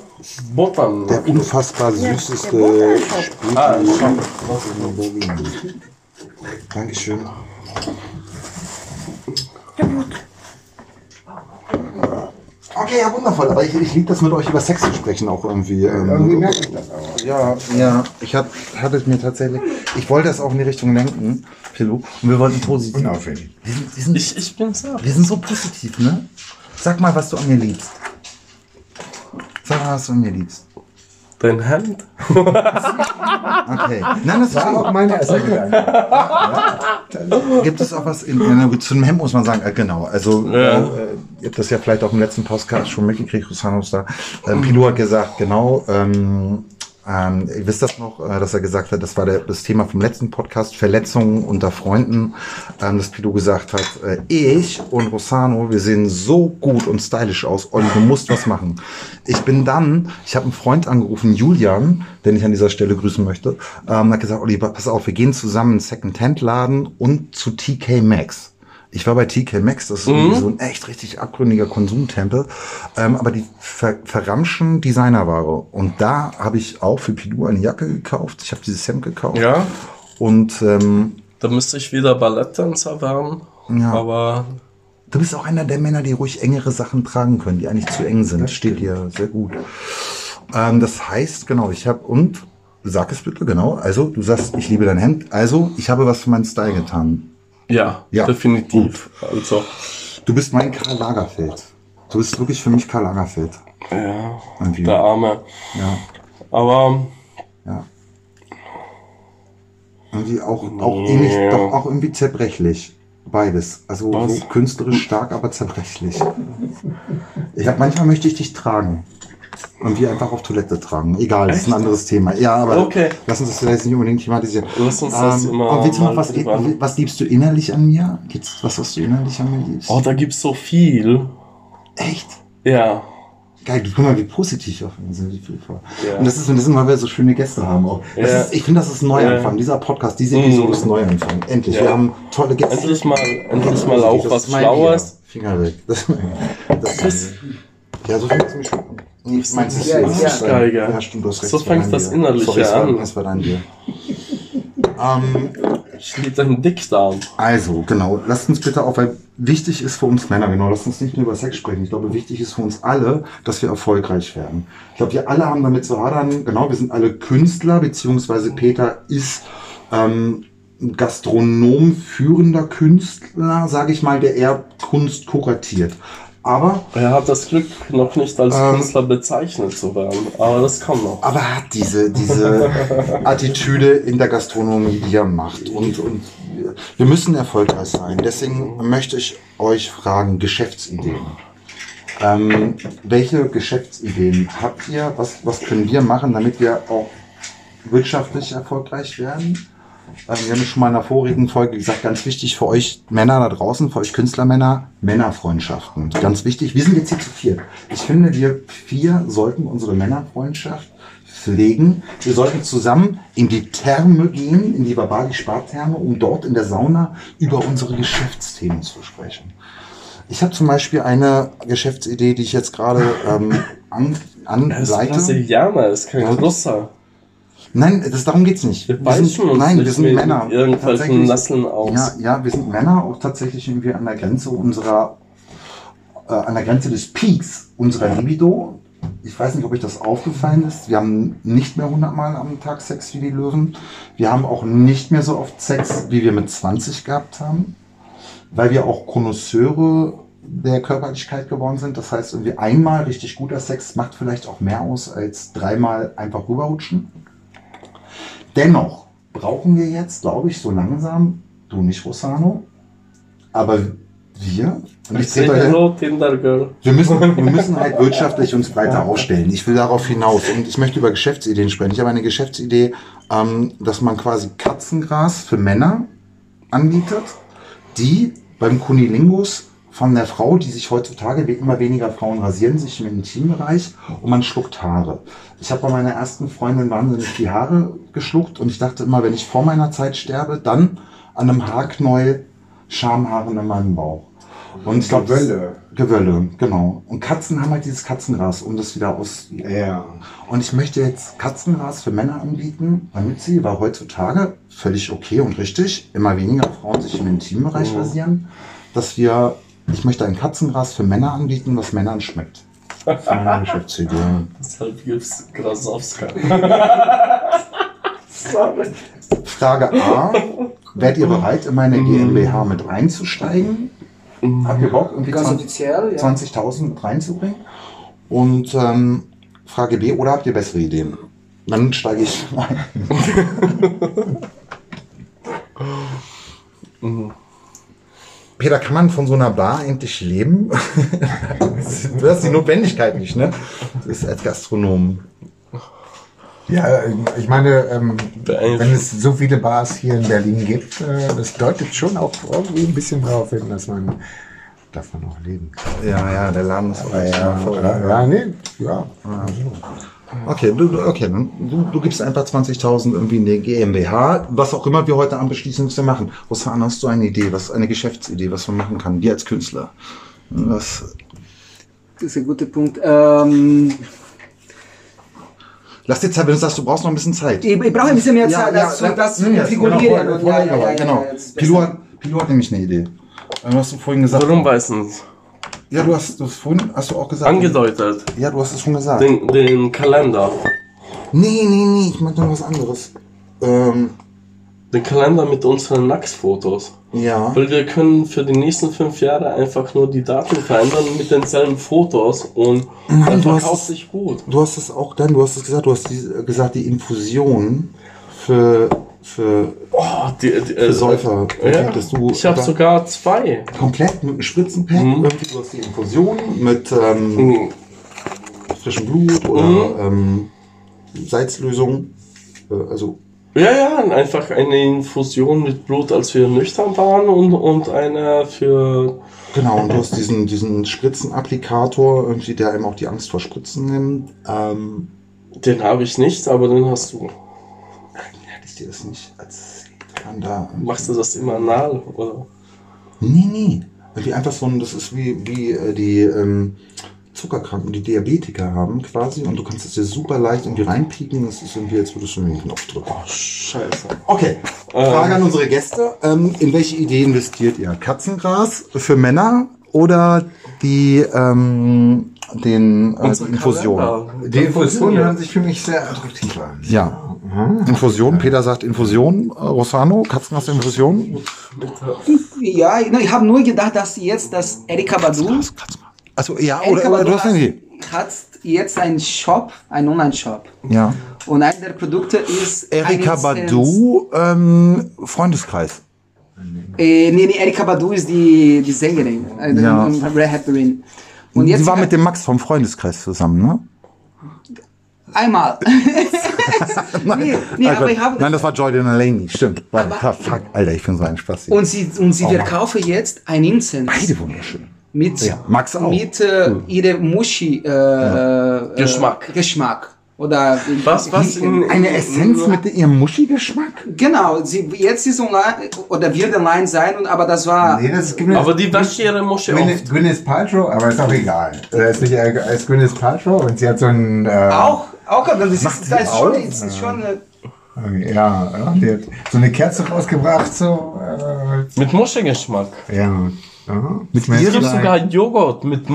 Botan.
Der unfassbar süßeste. Späti
Ah, schau.
in Berlin. Dankeschön. Okay, ja, wundervoll. Aber ich, ich liebe das mit euch über Sex zu sprechen auch irgendwie. Ähm,
Irgendwie merke ich das auch. Ja, ja. Ich hat, hatte es mir tatsächlich. Ich wollte das auch in die Richtung lenken, Philo. Und wir wollten positiv.
Unauffällig.
Wir sind, wir, sind,
Ich, ich bin so.
wir sind so positiv, ne? Sag mal, was du an mir liebst. Sag mal, was du an mir liebst.
Dein Hemd?
Okay. Nein, das war auch
meine Ersatzgedanken.
Gibt es auch was in, ja, gut, zu dem Hemd muss man sagen, äh, genau. Also
Ja.
äh, ihr habt das ja vielleicht auch im letzten Podcast schon mitgekriegt, Rosanos da. Ähm, Pilo hat gesagt, genau, ähm, ähm, ihr wisst das noch, äh, dass er gesagt hat, das war der, das Thema vom letzten Podcast, Verletzungen unter Freunden, ähm, dass Pilo gesagt hat, äh, ich und Rosano, wir sehen so gut und stylisch aus, Olli, du musst was machen. Ich bin dann, ich habe einen Freund angerufen, Julian, den ich an dieser Stelle grüßen möchte, ähm, hat gesagt, Olli, pass auf, wir gehen zusammen in einen Second-Hand-Laden und zu TK Maxx. Ich war bei TK Maxx, das ist irgendwie so ein echt richtig abgründiger Konsumtempel, ähm, aber die ver verramschen Designerware. Und da habe ich auch für Pilou eine Jacke gekauft. Ich habe dieses Hemd gekauft.
Ja.
Und ähm,
Da müsste ich wieder Balletttänzer werden.
Ja.
Aber
du bist auch einer der Männer, die ruhig engere Sachen tragen können, die eigentlich zu eng sind. Steht dir sehr gut. Ähm, das heißt, genau, ich habe und sag es bitte genau. Also du sagst, ich liebe dein Hemd. Also ich habe was für meinen Style getan.
Ja,
Ja,
definitiv. Also,
Du bist mein Karl Lagerfeld. Du bist wirklich für mich Karl Lagerfeld.
ja,
Irgendwie.
der Arme.
Ja.
Aber
Ja. Irgendwie auch, auch ähnlich, doch auch irgendwie zerbrechlich. Beides. Also so künstlerisch stark, aber zerbrechlich. Ich hab, manchmal möchte ich dich tragen. Und wir einfach auf Toilette tragen. Egal, das ist ein anderes Thema. Ja, aber
Okay.
lass uns das vielleicht nicht unbedingt thematisieren.
Lass uns das immer
aber willst du noch
mal
was, was liebst du innerlich an mir? Gibt's was, was du innerlich an mir liebst?
oh, da gibt's so viel.
Echt?
Ja.
Geil, du guck mal, wie positiv auf uns sind. Viel.
Ja.
Und das ist, und das ist immer, weil wir so schöne Gäste haben. Auch.
Ja.
ist, ich finde, das ist ein Neuanfang.
Ja.
Dieser Podcast, diese Episode
Mhm.
ist ein Neuanfang. Endlich.
Ja.
Wir haben tolle Gäste.
Endlich mal, endlich mal auch was
ist
Schlaues.
Finger weg. Das, das, ja, so fängt es mich schon. Nee, ich meins ist
Ja,
das
ja.
stimmt, du hast recht.
So fängt
dein
das
Bier.
Innerliche
Sorry,
an.
Das war dein Bier. ähm,
Ich liebe deinen Dickdarm.
also, genau. Lasst uns bitte auch, weil wichtig ist für uns Männer, genau, lasst uns nicht nur über Sex sprechen. Ich glaube, wichtig ist für uns alle, dass wir erfolgreich werden. Ich glaube, wir alle haben damit zu hadern. Genau, wir sind alle Künstler, beziehungsweise Peter ist ähm, ein Gastronom, führender Künstler, sage ich mal, der eher Kunst kuratiert. Aber,
Er hat das Glück, noch nicht als
Ähm.
Künstler bezeichnet zu werden, aber das kommt noch.
aber er hat diese, diese Attitüde in der Gastronomie, die er macht. Und, und wir müssen erfolgreich sein. Deswegen möchte ich euch fragen, Geschäftsideen. Ähm, welche Geschäftsideen habt ihr? Was, was können wir machen, damit wir auch wirtschaftlich erfolgreich werden? Ähm, wir haben schon mal in der vorigen Folge gesagt, ganz wichtig für euch Männer da draußen, für euch Künstlermänner, Männerfreundschaften. Ganz wichtig. Wir sind jetzt hier zu viert. Ich finde, wir vier sollten unsere Männerfreundschaft pflegen. Wir sollten zusammen in die Therme gehen, in die Babali Spartherme, um dort in der Sauna über unsere Geschäftsthemen zu sprechen. Ich habe zum Beispiel eine Geschäftsidee, die ich jetzt gerade ähm, an,
Er ist
anleite.
Brasilianer, er ist kein
Ja. Nein, das, darum geht's nicht.
Wir beißen uns
nein,
nicht
wir sind Männer.
irgendwelchen Nasseln aus.
Ja, ja, wir sind Männer, auch tatsächlich irgendwie an der Grenze unserer, äh, an der Grenze des Peaks unserer Libido. Ich weiß nicht, ob euch das aufgefallen ist. Wir haben nicht mehr 100 Mal am Tag Sex wie die Löwen. Wir haben auch nicht mehr so oft Sex, wie wir mit 20 gehabt haben, weil wir auch Konnoisseure der Körperlichkeit geworden sind. Das heißt, irgendwie einmal richtig guter Sex macht vielleicht auch mehr aus als dreimal einfach rüberrutschen. Dennoch brauchen wir jetzt, glaube ich, so langsam, du nicht, Rosano, aber wir, und ich trete euch- wir müssen, wir müssen halt wirtschaftlich uns breiter aufstellen. Ich will darauf hinaus und ich möchte über Geschäftsideen sprechen. Ich habe eine Geschäftsidee, ähm, dass man quasi Katzengras für Männer anbietet, die beim Kunilingus von der Frau, die sich heutzutage wie immer weniger Frauen rasieren, sich im Intimbereich und man schluckt Haare. Ich habe bei meiner ersten Freundin wahnsinnig die Haare geschluckt und ich dachte immer, wenn ich vor meiner Zeit sterbe, dann an einem Haarknäuel Schamhaaren in meinem Bauch. Und ich glaube,
Gewölle.
Gewölle, genau. Und Katzen haben halt dieses Katzengras, um das wieder aus.
Ja.
Und ich möchte jetzt Katzengras für Männer anbieten, damit sie, weil heutzutage völlig okay und richtig, immer weniger Frauen sich im Intimbereich rasieren, dass wir, ich möchte ein Katzengras für Männer anbieten, was Männern schmeckt. Ist meine Geschäftsidee.
Deshalb gibt's Grasowska.
Frage A. Werdet ihr bereit, in meine GmbH mit einzusteigen? Habt ihr Bock, irgendwie
Ganz
20
offiziell, ja.
20.000 mit reinzubringen? Und ähm, Frage B, oder habt ihr bessere Ideen? Dann steige ich ein. Peter, kann man von so einer Bar eigentlich leben? du hast die Notwendigkeit nicht, ne? Das ist als Gastronom.
Ja, ich meine, ähm, wenn es so viele Bars hier in Berlin gibt, äh, das deutet schon auch irgendwie ein bisschen darauf hin, dass man davon auch leben kann.
Ja, ja, der Laden ist auch
Ja,
voll.
ja, ja, nee, ja.
Okay, du, du- okay, du, du gibst einfach 20.000 irgendwie in die GmbH, was auch immer wir heute Abend beschließen, was wir machen. Rosan, hast du eine Idee, was eine Geschäftsidee, was man machen kann, wir als Künstler? Was,
Das ist ein guter Punkt. Ähm,
lass dir Zeit, wenn du sagst, du brauchst noch ein bisschen Zeit.
ich, ich brauche ein bisschen mehr Zeit, das, zu- das
das. Genau,
ja, ja, ja,
genau.
ja, das ist
Pilu,
besser.
hat, nämlich eine Idee. Du hast du vorhin gesagt.
Warum weißen Sie?
Ja, du hast, du hast vorhin, hast du auch gesagt.
Angedeutet.
Ja, du hast es schon gesagt.
Den, den Kalender.
Nee, nee, nee, ich meinte noch was anderes. Ähm,
Den Kalender mit unseren Nacktfotos.
ja.
Weil wir können für die nächsten fünf Jahre einfach nur die Daten verändern mit denselben Fotos und
Nein, hast
verkauft sich gut.
Du hast es auch dann, du hast es gesagt, du hast die, gesagt, die Infusion für, für
Oh, die, die, äh,
Für Säufer,
Ja,
dass du
ich habe sogar zwei.
komplett mit einem Spritzenpack,
Mhm.
irgendwie du hast die Infusion mit ähm,
Mhm.
frischem Blut oder
Mhm.
ähm, Salzlösung. Äh, also
Ja, ja, einfach eine Infusion mit Blut, als wir nüchtern waren und, und eine für.
genau, und du hast diesen, diesen Spritzenapplikator, irgendwie, der einem auch die Angst vor Spritzen nimmt. Ähm,
Den habe ich nicht, aber den hast du.
Ich dir das nicht erzählt. Da,
Machst du das immer anal? Oder?
Nee, nee. Irgendwie einfach so ein, das ist wie, wie äh, die ähm, Zuckerkranken, die Diabetiker haben quasi. Und du kannst es dir super leicht irgendwie reinpieken. Das ist irgendwie, als würdest du einen Knopf drücken.
Scheiße.
Okay, Frage an unsere Gäste. Ähm, in welche Idee investiert ihr? Katzengras für Männer oder die, ähm, den, äh, die Infusion?
Kalender.
Die Infusionen hören sich für mich sehr attraktiv an.
Ja. Infusion, Peter sagt Infusion, äh, Rosano, Katzengras-Infusion.
Ja, ich, habe nur gedacht, dass jetzt das Erika Badu
Also ja,
Erika
oder, oder du hast eine
hat,
Idee.
hat jetzt einen Shop, einen Online-Shop.
Ja.
Und einer der Produkte ist.
Erika. Badu, ähm, Freundeskreis.
Äh, nee, nee, Erika Badu ist die, die Sängerin, äh,
Ja.
die Rapperin. Und jetzt
Sie war mit dem Max vom Freundeskreis zusammen, ne?
Einmal. nee, nee,
Also,
aber ich habe.
nein, das war Jordan Laney, stimmt. War, fuck, Alter, ich bin so ein Spaß.
und sie, und sie verkaufe jetzt ein Incense
Beide wunderschön.
mit,
Ja, Max auch.
mit äh, ihre Muschi äh, äh,
Geschmack.
Oder
Was, was in,
Eine Essenz mit ihrem Muschi-Geschmack?
Genau, sie, jetzt ist online oder wird online sein, und, aber das war.
Nee, das ist Gwyneth,
Aber die wäscht ihre Musche
Gwyneth,
oft.
Gwyneth Paltrow, aber ist auch egal. Er ist nicht äh, als Gwyneth Paltrow und sie hat so ein... Äh,
Auch, auch, das ist, das ist schon,
auch?
das ist schon äh,
Ja, ja, die hat so eine Kerze rausgebracht, so...
Mit Muschi-Geschmack.
Äh, ja. Aha.
Mit ihrem-
sogar Joghurt mit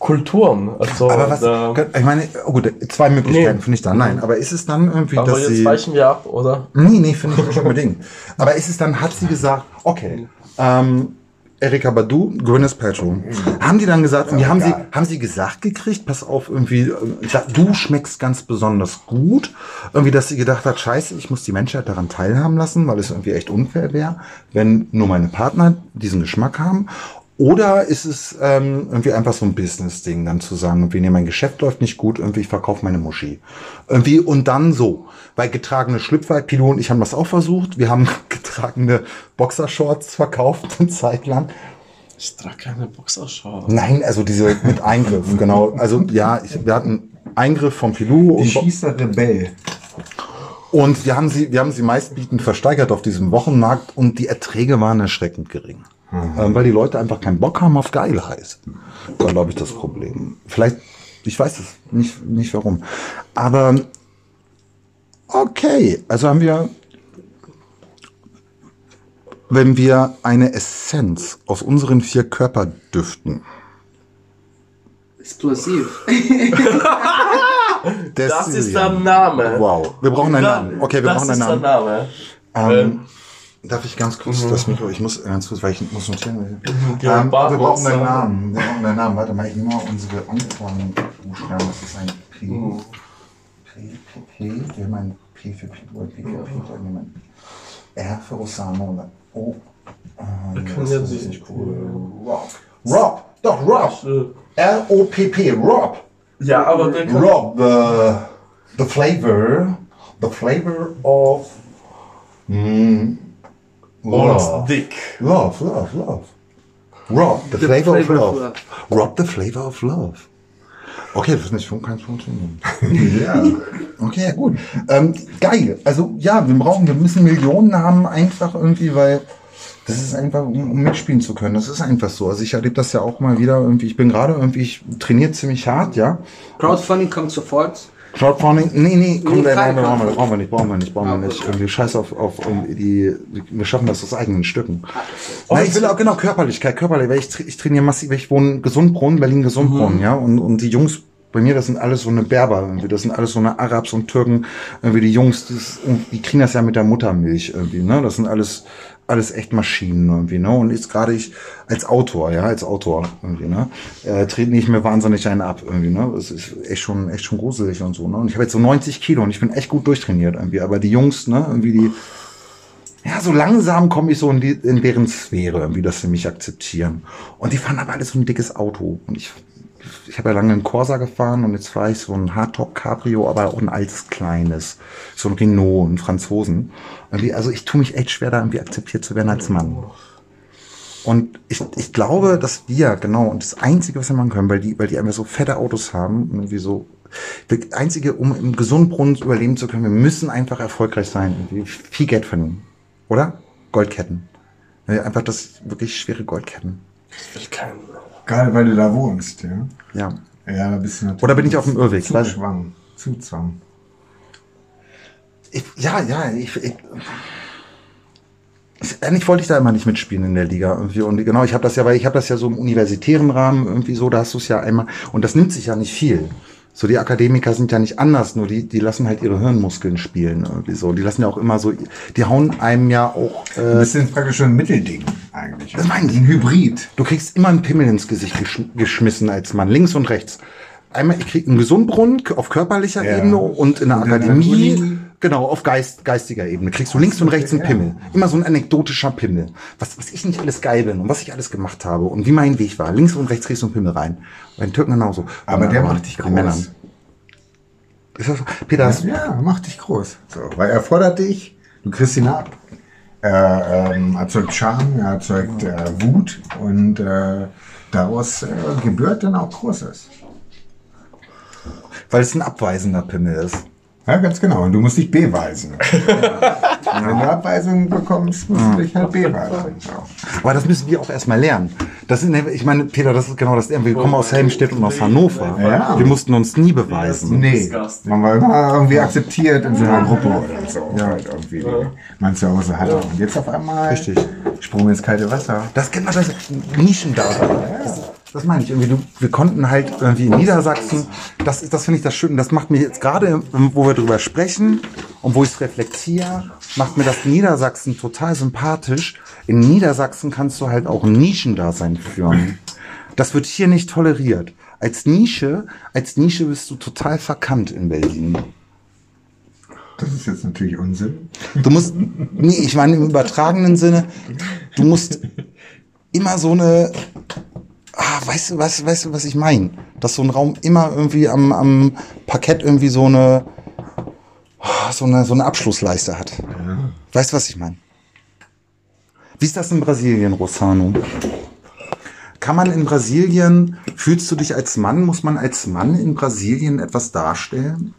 Muschi-Kulturen. also,
Aber was,
da,
ich meine, oh gut, zwei Möglichkeiten
Nee.
finde ich da. Nein, aber ist es dann irgendwie,
aber
dass
jetzt
sie...
weichen wir ab, oder?
Nee, nee, finde ich nicht unbedingt. Aber ist es dann, hat sie gesagt, okay, ähm, Erika Badu, Gwyneth Paltrow. Haben die dann gesagt, und die haben sie, haben sie gesagt gekriegt, pass auf, irgendwie, äh, du schmeckst ganz besonders gut. Irgendwie, dass sie gedacht hat, scheiße, ich muss die Menschheit daran teilhaben lassen, weil es irgendwie echt unfair wäre, wenn nur meine Partner diesen Geschmack haben. Oder ist es ähm, irgendwie einfach so ein Business-Ding, dann zu sagen, irgendwie, nee, mein Geschäft läuft nicht gut, irgendwie, ich verkaufe meine Muschi. Irgendwie, und dann so. Weil getragene Schlüpfer, Pilo und ich haben das auch versucht. Wir haben getragene Boxershorts verkauft, eine Zeit lang.
Ich trage keine Boxershorts.
Nein, also diese mit Eingriffen, genau. Also ja, ich, wir hatten Eingriff von Pilou
Die
und,
schießt Rebell.
und wir haben sie, wir haben sie meistbietend versteigert auf diesem Wochenmarkt und die Erträge waren erschreckend gering. Ähm, weil die Leute einfach keinen Bock haben auf Geilheit. War, glaube ich, das Problem. Vielleicht, ich weiß es nicht, nicht warum. Aber okay, also haben wir, wenn wir eine Essenz aus unseren vier Körperdüften
explosiv.
Das ist der Name.
Wow, wir brauchen einen Namen. Okay, wir
das
brauchen einen
ist
Namen.
der Name.
Ähm, darf ich ganz kurz das Mikro? Ich muss ganz kurz, weil ich muss notieren.
Ja,
Ähm, wir brauchen einen
muss,
Namen. Wir brauchen einen Namen. Warte mal, ich nehme mal unsere Anfangsbuchstaben. Das ist ein P. P, P, P. Wir haben ein P für P, P für Peter. Wir ein R für Osama und ein O.
Können
das ist nicht cool. Rob. Rob. Doch, Rob. R-O-P-P. Rob.
Ja, aber wir können.
Rob, the, the flavor, the flavor of mm, Love.
Dick.
love, love, love. Rob, the, flavor, of
flavor of
love. Rob, the flavor of love. Okay, das ist nicht schon kein Funktionieren.
Ja.
Okay, ja, gut. Ähm, geil. Also ja, wir brauchen, wir müssen Millionen haben, einfach irgendwie, weil das ist einfach, um, um mitspielen zu können. Das ist einfach so. Also ich erlebe das ja auch mal wieder irgendwie. Ich bin gerade irgendwie, ich trainiere ziemlich hart, ja.
Crowdfunding kommt sofort.
Crowdfunding, nee, nee, komm,
Nee,
nee,
kein
brauchen, wir, brauchen, wir, nicht, brauchen wir nicht, brauchen wir
Ah,
nicht. Irgendwie Scheiß auf, auf um die, wir schaffen das aus eigenen Stücken.
Oh,
Nein, ich will auch genau Körperlichkeit, körperlich, weil ich, tra- ich trainiere massiv, ich wohne Gesundbrunnen, Berlin Gesundbrunnen,
Mhm.
ja, und, und die Jungs bei mir, das sind alles so eine Berber, irgendwie, das sind alles so eine Arabs und Türken, irgendwie die Jungs, das, die kriegen das ja mit der Muttermilch irgendwie, ne, das sind alles, alles echt Maschinen irgendwie, ne, und jetzt gerade ich als Autor, ja, als Autor irgendwie, ne, äh, trete ich mir wahnsinnig einen ab irgendwie, ne, das ist echt schon, echt schon gruselig und so, ne, und ich habe jetzt so 90 Kilo und ich bin echt gut durchtrainiert irgendwie, aber die Jungs, ne, irgendwie die, ja, so langsam komme ich so in, die, in deren Sphäre, irgendwie, dass sie mich akzeptieren. Und die fahren aber alles so ein dickes Auto. Und ich, ich habe ja lange einen Corsa gefahren und jetzt fahre ich so ein Hardtop Cabrio, aber auch ein altes kleines. So ein Renault, ein Franzosen. Also ich tue mich echt schwer, da irgendwie akzeptiert zu werden als Mann. Und ich, ich glaube, dass wir, genau, und das Einzige, was wir machen können, weil die, weil die einfach so fette Autos haben, irgendwie so, das Einzige, um im Gesundbrunnen überleben zu können, wir müssen einfach erfolgreich sein, viel Geld verdienen. Oder? Goldketten. Einfach das wirklich schwere Goldketten.
Ich will keinen.
Gerade weil du da wohnst, ja.
Ja.
Ja, da bist du natürlich.
Oder bin ich auf dem Irrweg?
Zu Zwang. Zu Zwang.
Ich, ja, ja, ich, ich, ich, eigentlich wollte ich da immer nicht mitspielen in der Liga irgendwie und genau, ich habe das ja, weil ich habe das ja so im universitären Rahmen irgendwie so, da hast du es ja einmal und das nimmt sich ja nicht viel. So, die Akademiker sind ja nicht anders, nur die, die lassen halt ihre Hirnmuskeln spielen irgendwie so. Die lassen ja auch immer so, die hauen einem ja auch, äh,
Das ist praktisch schon ein Mittelding eigentlich.
Das meine ich.
Ein Hybrid.
du kriegst immer einen Pimmel ins Gesicht gesch geschmissen als Mann, links und rechts. Einmal, ich krieg einen Gesundbrunnen auf körperlicher
Ja.
Ebene und in der
Und in der
Akademie,
Uni?
Genau, auf Geist, geistiger Ebene. Kriegst du links und rechts einen
ja.
Pimmel. Immer so ein anekdotischer Pimmel. Was, was ich nicht alles geil bin und was ich alles gemacht habe und wie mein Weg war. Links und rechts kriegst du einen Pimmel rein. Bei den Türken genauso.
Aber der macht dich groß.
Männern. Ist das? Peter, hast,
Ja, macht dich groß. So, weil er fordert dich, du kriegst ihn ab. Er ähm, erzeugt Charme, er erzeugt äh, Wut und äh, daraus äh, gebührt dann auch Großes.
weil es ein abweisender Pimmel ist.
Ja, ganz genau. Und du musst dich beweisen. Wenn du Abweisungen bekommst, musst du dich halt beweisen.
Aber das müssen wir auch erstmal lernen. Das sind, ich meine, Peter, das ist genau das. Wir kommen aus Helmstedt und aus Hannover.
Ja.
Wir mussten uns nie beweisen.
Nee, man war immer irgendwie akzeptiert in so einer Gruppe oder so. Ja. Halt irgendwie, man zu Hause hatte. Und jetzt auf einmal
Richtig.
Sprung ins kalte Wasser.
Das kennt man, das Nischen da. Das, meine ich irgendwie. Du, wir konnten halt irgendwie in Niedersachsen, das, ist- das finde ich das Schöne. Das macht mir jetzt gerade, wo wir drüber sprechen und wo ich es reflektiere, macht mir das Niedersachsen total sympathisch. In Niedersachsen kannst du halt auch ein Nischendasein führen. Das wird hier nicht toleriert. Als Nische, als Nische bist du total verkannt in Berlin.
Das ist jetzt natürlich Unsinn.
Du musst, nee, ich meine im übertragenen Sinne, du musst immer so eine, ah, weißt du, weißt, weißt du, was ich meine? Dass so ein Raum immer irgendwie am, am Parkett irgendwie so eine, ah, so eine, so eine Abschlussleiste hat. Weißt du, was ich meine? Wie ist das in Brasilien, Rosano? Kann man in Brasilien, fühlst du dich als Mann, muss man als Mann in Brasilien etwas darstellen?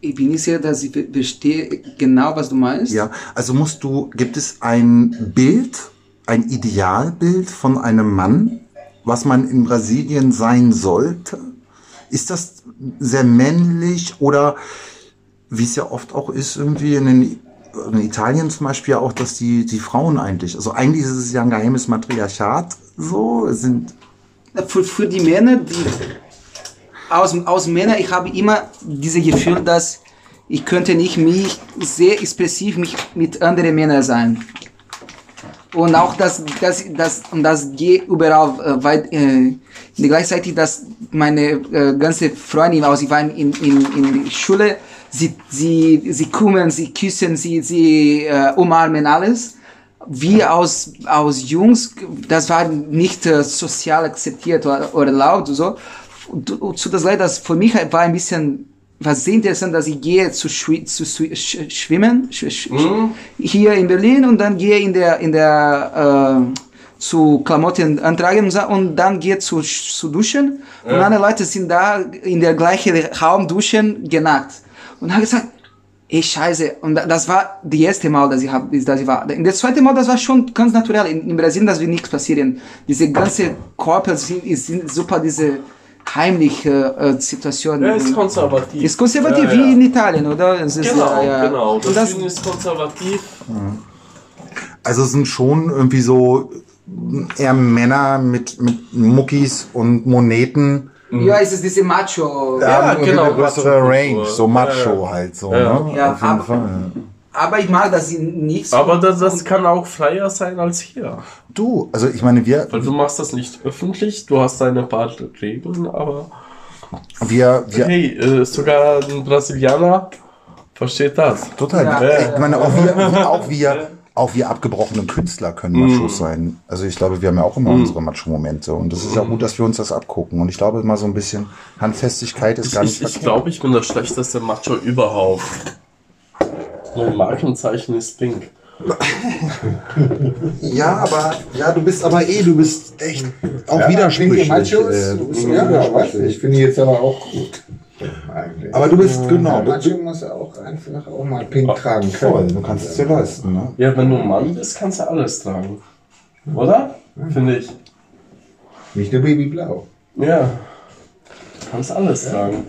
Ich bin nicht sicher, dass ich verstehe genau, was du meinst.
Ja, also musst du, gibt es ein Bild, ein Idealbild von einem Mann, was man in Brasilien sein sollte? Ist das sehr männlich oder wie es ja oft auch ist, irgendwie in, den, in Italien zum Beispiel auch, dass die, die Frauen eigentlich, also eigentlich ist es ja ein geheimes Matriarchat, so, sind,
Für, für die Männer, die aus, aus Männer, ich habe immer dieses Gefühl, dass ich könnte nicht mich sehr expressiv mich mit anderen Männern sein. Und auch das, das, das, und das geht überall äh, weit, äh, gleichzeitig, dass meine äh, ganze Freundin, aus, sie waren in, in, in Schule, sie, sie, sie kümmern, sie küssen, sie, sie äh, umarmen alles. Wir aus, aus Jungs, das war nicht äh, sozial akzeptiert oder, oder laut so. Und zu das Leid, das für mich war ein bisschen, war sehr interessant, dass ich gehe zu, schwi zu, sch schwimmen, sch sch hier in Berlin und dann gehe in der, in der, äh, zu Klamotten antragen und dann gehe zu, zu duschen und andere Leute sind da in der gleichen Raum duschen, genackt. Und habe gesagt, ey Scheiße, und da- das war die erste Mal, dass ich, hab, dass ich war. Das zweite Mal, das war schon ganz naturell. In, in Brasilien, dass wir nichts passieren. Diese ganze Körper sind, sind super, diese heimliche äh, Situation.
Er ist konservativ.
Ist konservativ
Ja,
wie
ja.
in Italien, oder? Es ist,
Genau,
ja, ja.
genau.
Und
Das,
das,
ist konservativ.
also es sind schon irgendwie so eher Männer mit, mit Muckis und Moneten,
ja, es ist diese Macho.
Ja, genau,
Eine größere. Range, so Macho
Ja, ja.
halt so.
Ja.
Ne?
Ja,
Auf jeden Fall.
Aber ich mag, dass sie nicht so.
Aber das, das kann auch freier sein als hier.
Du, also ich meine, wir,
Weil du machst das nicht öffentlich, du hast deine paar Regeln, aber
wir, wir,
hey, äh, sogar ein Brasilianer versteht das.
total.
Ja.
ich meine, auch wir, auch wir, auch wir abgebrochenen Künstler können Machos sein. Also ich glaube, wir haben ja auch immer unsere Macho-Momente und das ist ja gut, dass wir uns das abgucken. Und ich glaube, immer so ein bisschen Handfestigkeit ist
Ich,
gar nicht
ich, ich glaube, ich bin der schlechteste Macho überhaupt. Mein Markenzeichen ist pink.
Ja, aber ja, du bist aber eh, du bist echt auch
Ja,
widersprüchlich. äh, du bist
ja, weiß
widersprüchlich.
ich. Finde jetzt aber auch gut. Eigentlich.
Aber du bist genau,
Ja,
du,
Macho muss auch einfach auch mal pink tragen können.
voll, du kannst es dir leisten, ne?
Ja, wenn du ein Mann bist, kannst du alles tragen. Oder? Finde ich.
Nicht nur Babyblau.
Ja. Du kannst alles tragen.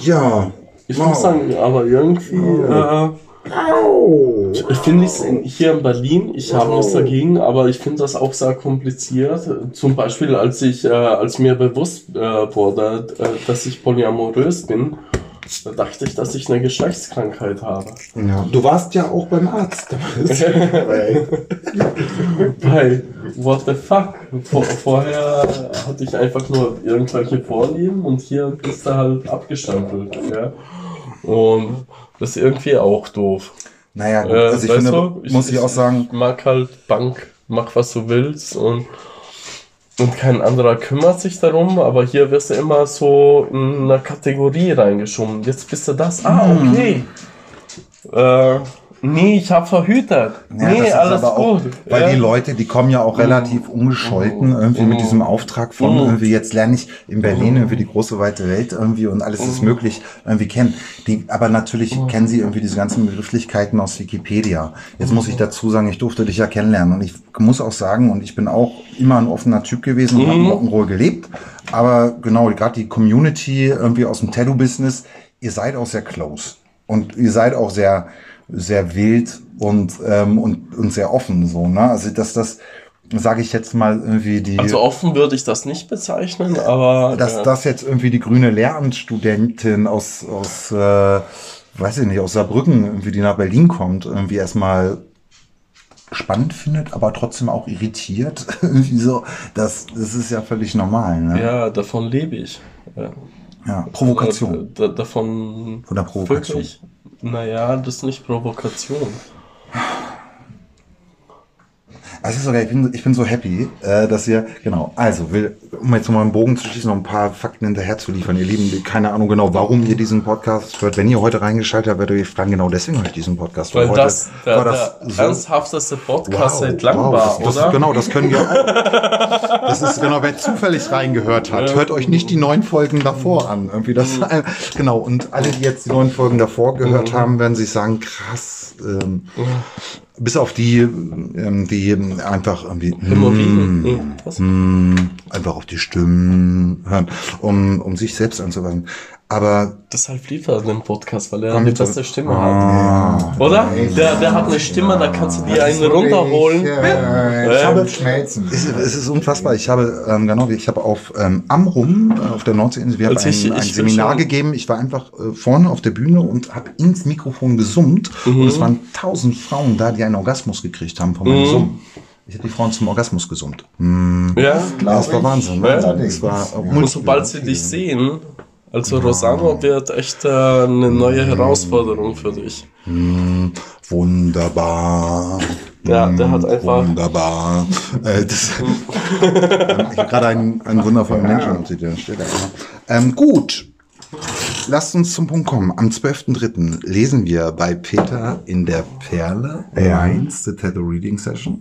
Ja.
Ich
Wow.
muss sagen, aber irgendwie, äh,
Au!
Ich finde es hier in Berlin, ich habe nichts dagegen, aber ich finde das auch sehr kompliziert. Zum Beispiel, als ich, äh, als mir bewusst äh, wurde, äh, dass ich polyamorös bin, da dachte ich, dass ich eine Geschlechtskrankheit habe.
Ja. Du warst ja auch beim Arzt.
Weil, what the fuck? Vor, vorher hatte ich einfach nur irgendwelche Vorlieben und hier bist du halt abgestempelt. Ja? Und das ist irgendwie auch doof.
Naja, gut,
Äh,
also ich finde,
du,
muss ich auch sagen,
Ich mag halt Bank, mach was du willst und, und kein anderer kümmert sich darum, aber hier wirst du immer so in eine Kategorie reingeschoben. Jetzt bist du das. Ah,
Hm.
okay. Äh, nee, ich hab verhütet.
Ja,
nee, alles
aber auch,
gut.
Weil
ja.
die Leute, die kommen ja auch relativ ungescholten irgendwie mit diesem Auftrag von irgendwie jetzt lerne ich in Berlin irgendwie die große weite Welt irgendwie und alles ist möglich irgendwie kennen. Die, aber natürlich kennen sie irgendwie diese ganzen Begrifflichkeiten aus Wikipedia. Jetzt muss ich dazu sagen, ich durfte dich ja kennenlernen und ich muss auch sagen und ich bin auch immer ein offener Typ gewesen und habe in Rock'n'Roll gelebt. Aber genau, gerade die Community irgendwie aus dem Tattoo-Business, ihr seid auch sehr close und ihr seid auch sehr sehr wild und ähm, und und sehr offen so ne also dass das sage ich jetzt mal irgendwie die
Also offen würde ich das nicht bezeichnen, aber
dass
äh,
das jetzt irgendwie die grüne Lehramtsstudentin aus aus äh, weiß ich nicht aus Saarbrücken irgendwie die nach Berlin kommt irgendwie erstmal spannend findet aber trotzdem auch irritiert irgendwie so das das ist ja völlig normal ne
ja, davon lebe ich. Ja.
ja Provokation
Äh, da, davon
Von der Provokation.
Wirklich? Naja, das ist nicht Provokation.
Also ist sogar, ich bin, ich bin so happy, äh, dass ihr, genau, also, will, um jetzt nochmal einen Bogen zu schließen, noch ein paar Fakten hinterher zu liefern. Ihr Lieben, keine Ahnung genau, warum ihr diesen Podcast hört. Wenn ihr heute reingeschaltet habt, werdet ihr euch fragen, genau deswegen höre ich diesen Podcast.
Weil
heute
das der,
war das
der
so-
ernsthafteste Podcast seit langem
wow,
war,
das, das,
oder?
Genau, das können wir auch. Das ist genau, wer zufällig reingehört hat, hört euch nicht die neuen Folgen davor an. Irgendwie das,
Mhm.
genau. Und alle, die jetzt die neuen Folgen davor gehört haben, werden sich sagen, krass. Ähm, bis auf die, ähm, die einfach irgendwie
Was?
mm, einfach auf die Stimmen hören, um, um sich selbst anzuweisen. Aber
Deshalb lief er den Podcast, weil er
mit
beste Stimme
Ah.
hat. Oder? Der, der hat eine Stimme, da kannst du dir einen runterholen.
Ich, äh, ich
Ähm,
habe Schmelzen.
Es, es ist unfassbar. Ich habe, ähm, genau, ich habe auf ähm, Amrum, äh, auf der Nordseeinsel, wir haben
Also
ein,
ich-
ein Seminar
schon-
gegeben. Ich war einfach äh, vorne auf der Bühne und habe ins Mikrofon gesummt. Und es waren tausend Frauen da, die einen Orgasmus gekriegt haben von meinem Summen. Ich habe die Frauen zum Orgasmus gesummt. Mm.
Ja.
Ja, das war Wahnsinn.
Ja.
Das war äh,
Und sobald sie dich sehen, also Rosano wird echt äh, eine neue Herausforderung für dich.
Wunderbar.
Ja, der hat einfach-
Wunderbar. Äh, das, ich habe gerade einen, einen wundervollen Menschen auf der Stelle. Ähm, gut. Lasst uns zum Punkt kommen. Am 12.03. lesen wir bei Peter in der Perle
Ja.
1, The Tattoo Reading Session.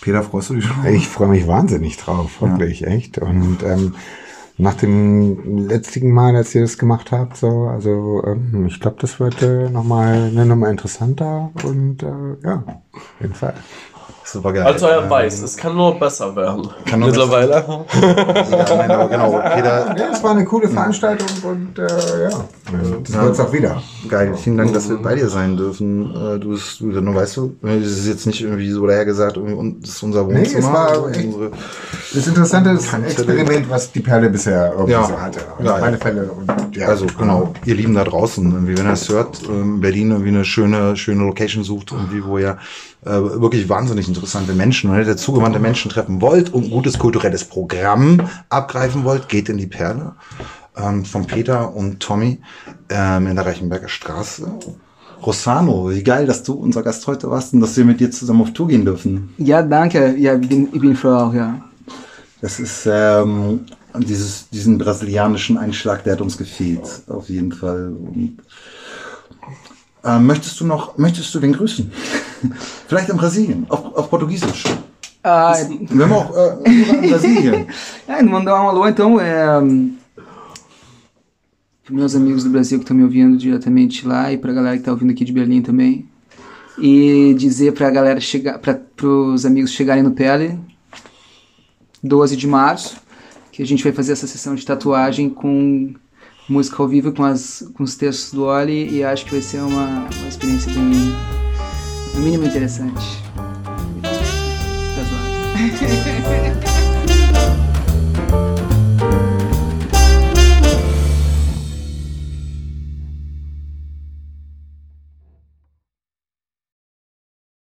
Peter, freust du dich schon?
Ich freue mich wahnsinnig drauf, wirklich, echt. Und ähm, nach dem letzten Mal, als ihr das gemacht habt, so, also ähm, ich glaube, das wird äh, nochmal eine Nummer interessanter und äh, ja, auf jeden Fall.
Super geil.
Also er weiß, es kann nur besser werden.
Kann nur
Mittlerweile.
Ja, nein, aber genau. Peter,
Ja, es war eine coole Veranstaltung und äh, ja, das wird's auch wieder.
Geil, vielen Dank, dass wir bei dir sein dürfen. Äh, Du bist, du, nur weißt du, das ist jetzt nicht irgendwie so dahergesagt, das ist unser
Nee,
Wohnzimmer.
es war echt-
unsere,
Das interessante ist Experiment, was die Perle bisher irgendwie
Ja.
so hatte.
Ja, ja.
meine Fälle und ja,
also genau, ihr Lieben da draußen, irgendwie, wenn ihr es hört, ähm, Berlin irgendwie eine schöne, schöne Location sucht, irgendwie, wo ihr äh, wirklich wahnsinnig interessante Menschen, wenn ihr zugewandte Menschen treffen wollt und ein gutes kulturelles Programm abgreifen wollt, geht in die Perle ähm, von Peter und Tommy ähm, in der Reichenberger Straße. Rossano, wie geil, dass du unser Gast heute warst und dass wir mit dir zusammen auf Tour gehen dürfen.
Ja, danke. Ja, ich bin, ich bin froh auch, ja.
Das ist ähm, dieses, diesen brasilianischen Einschlag, der hat uns gefehlt, auf jeden Fall. Und, ähm, möchtest du noch, möchtest du den grüßen? Vielleicht in Brasilien, auf, auf Portugiesisch.
Ah,
sogar in Brasilien.
é, mandar um alô, então, é, para meus amigos do Brasil que estão me ouvindo diretamente lá e para a galera que está ouvindo aqui de Berlim também. E dizer para a galera chegar, para os amigos chegarem no Pele, 12 de março, que a gente vai fazer essa sessão de tatuagem com música ao vivo com, as, com os textos do Oli e acho que vai ser uma, uma experiência bem, no mínimo interessante.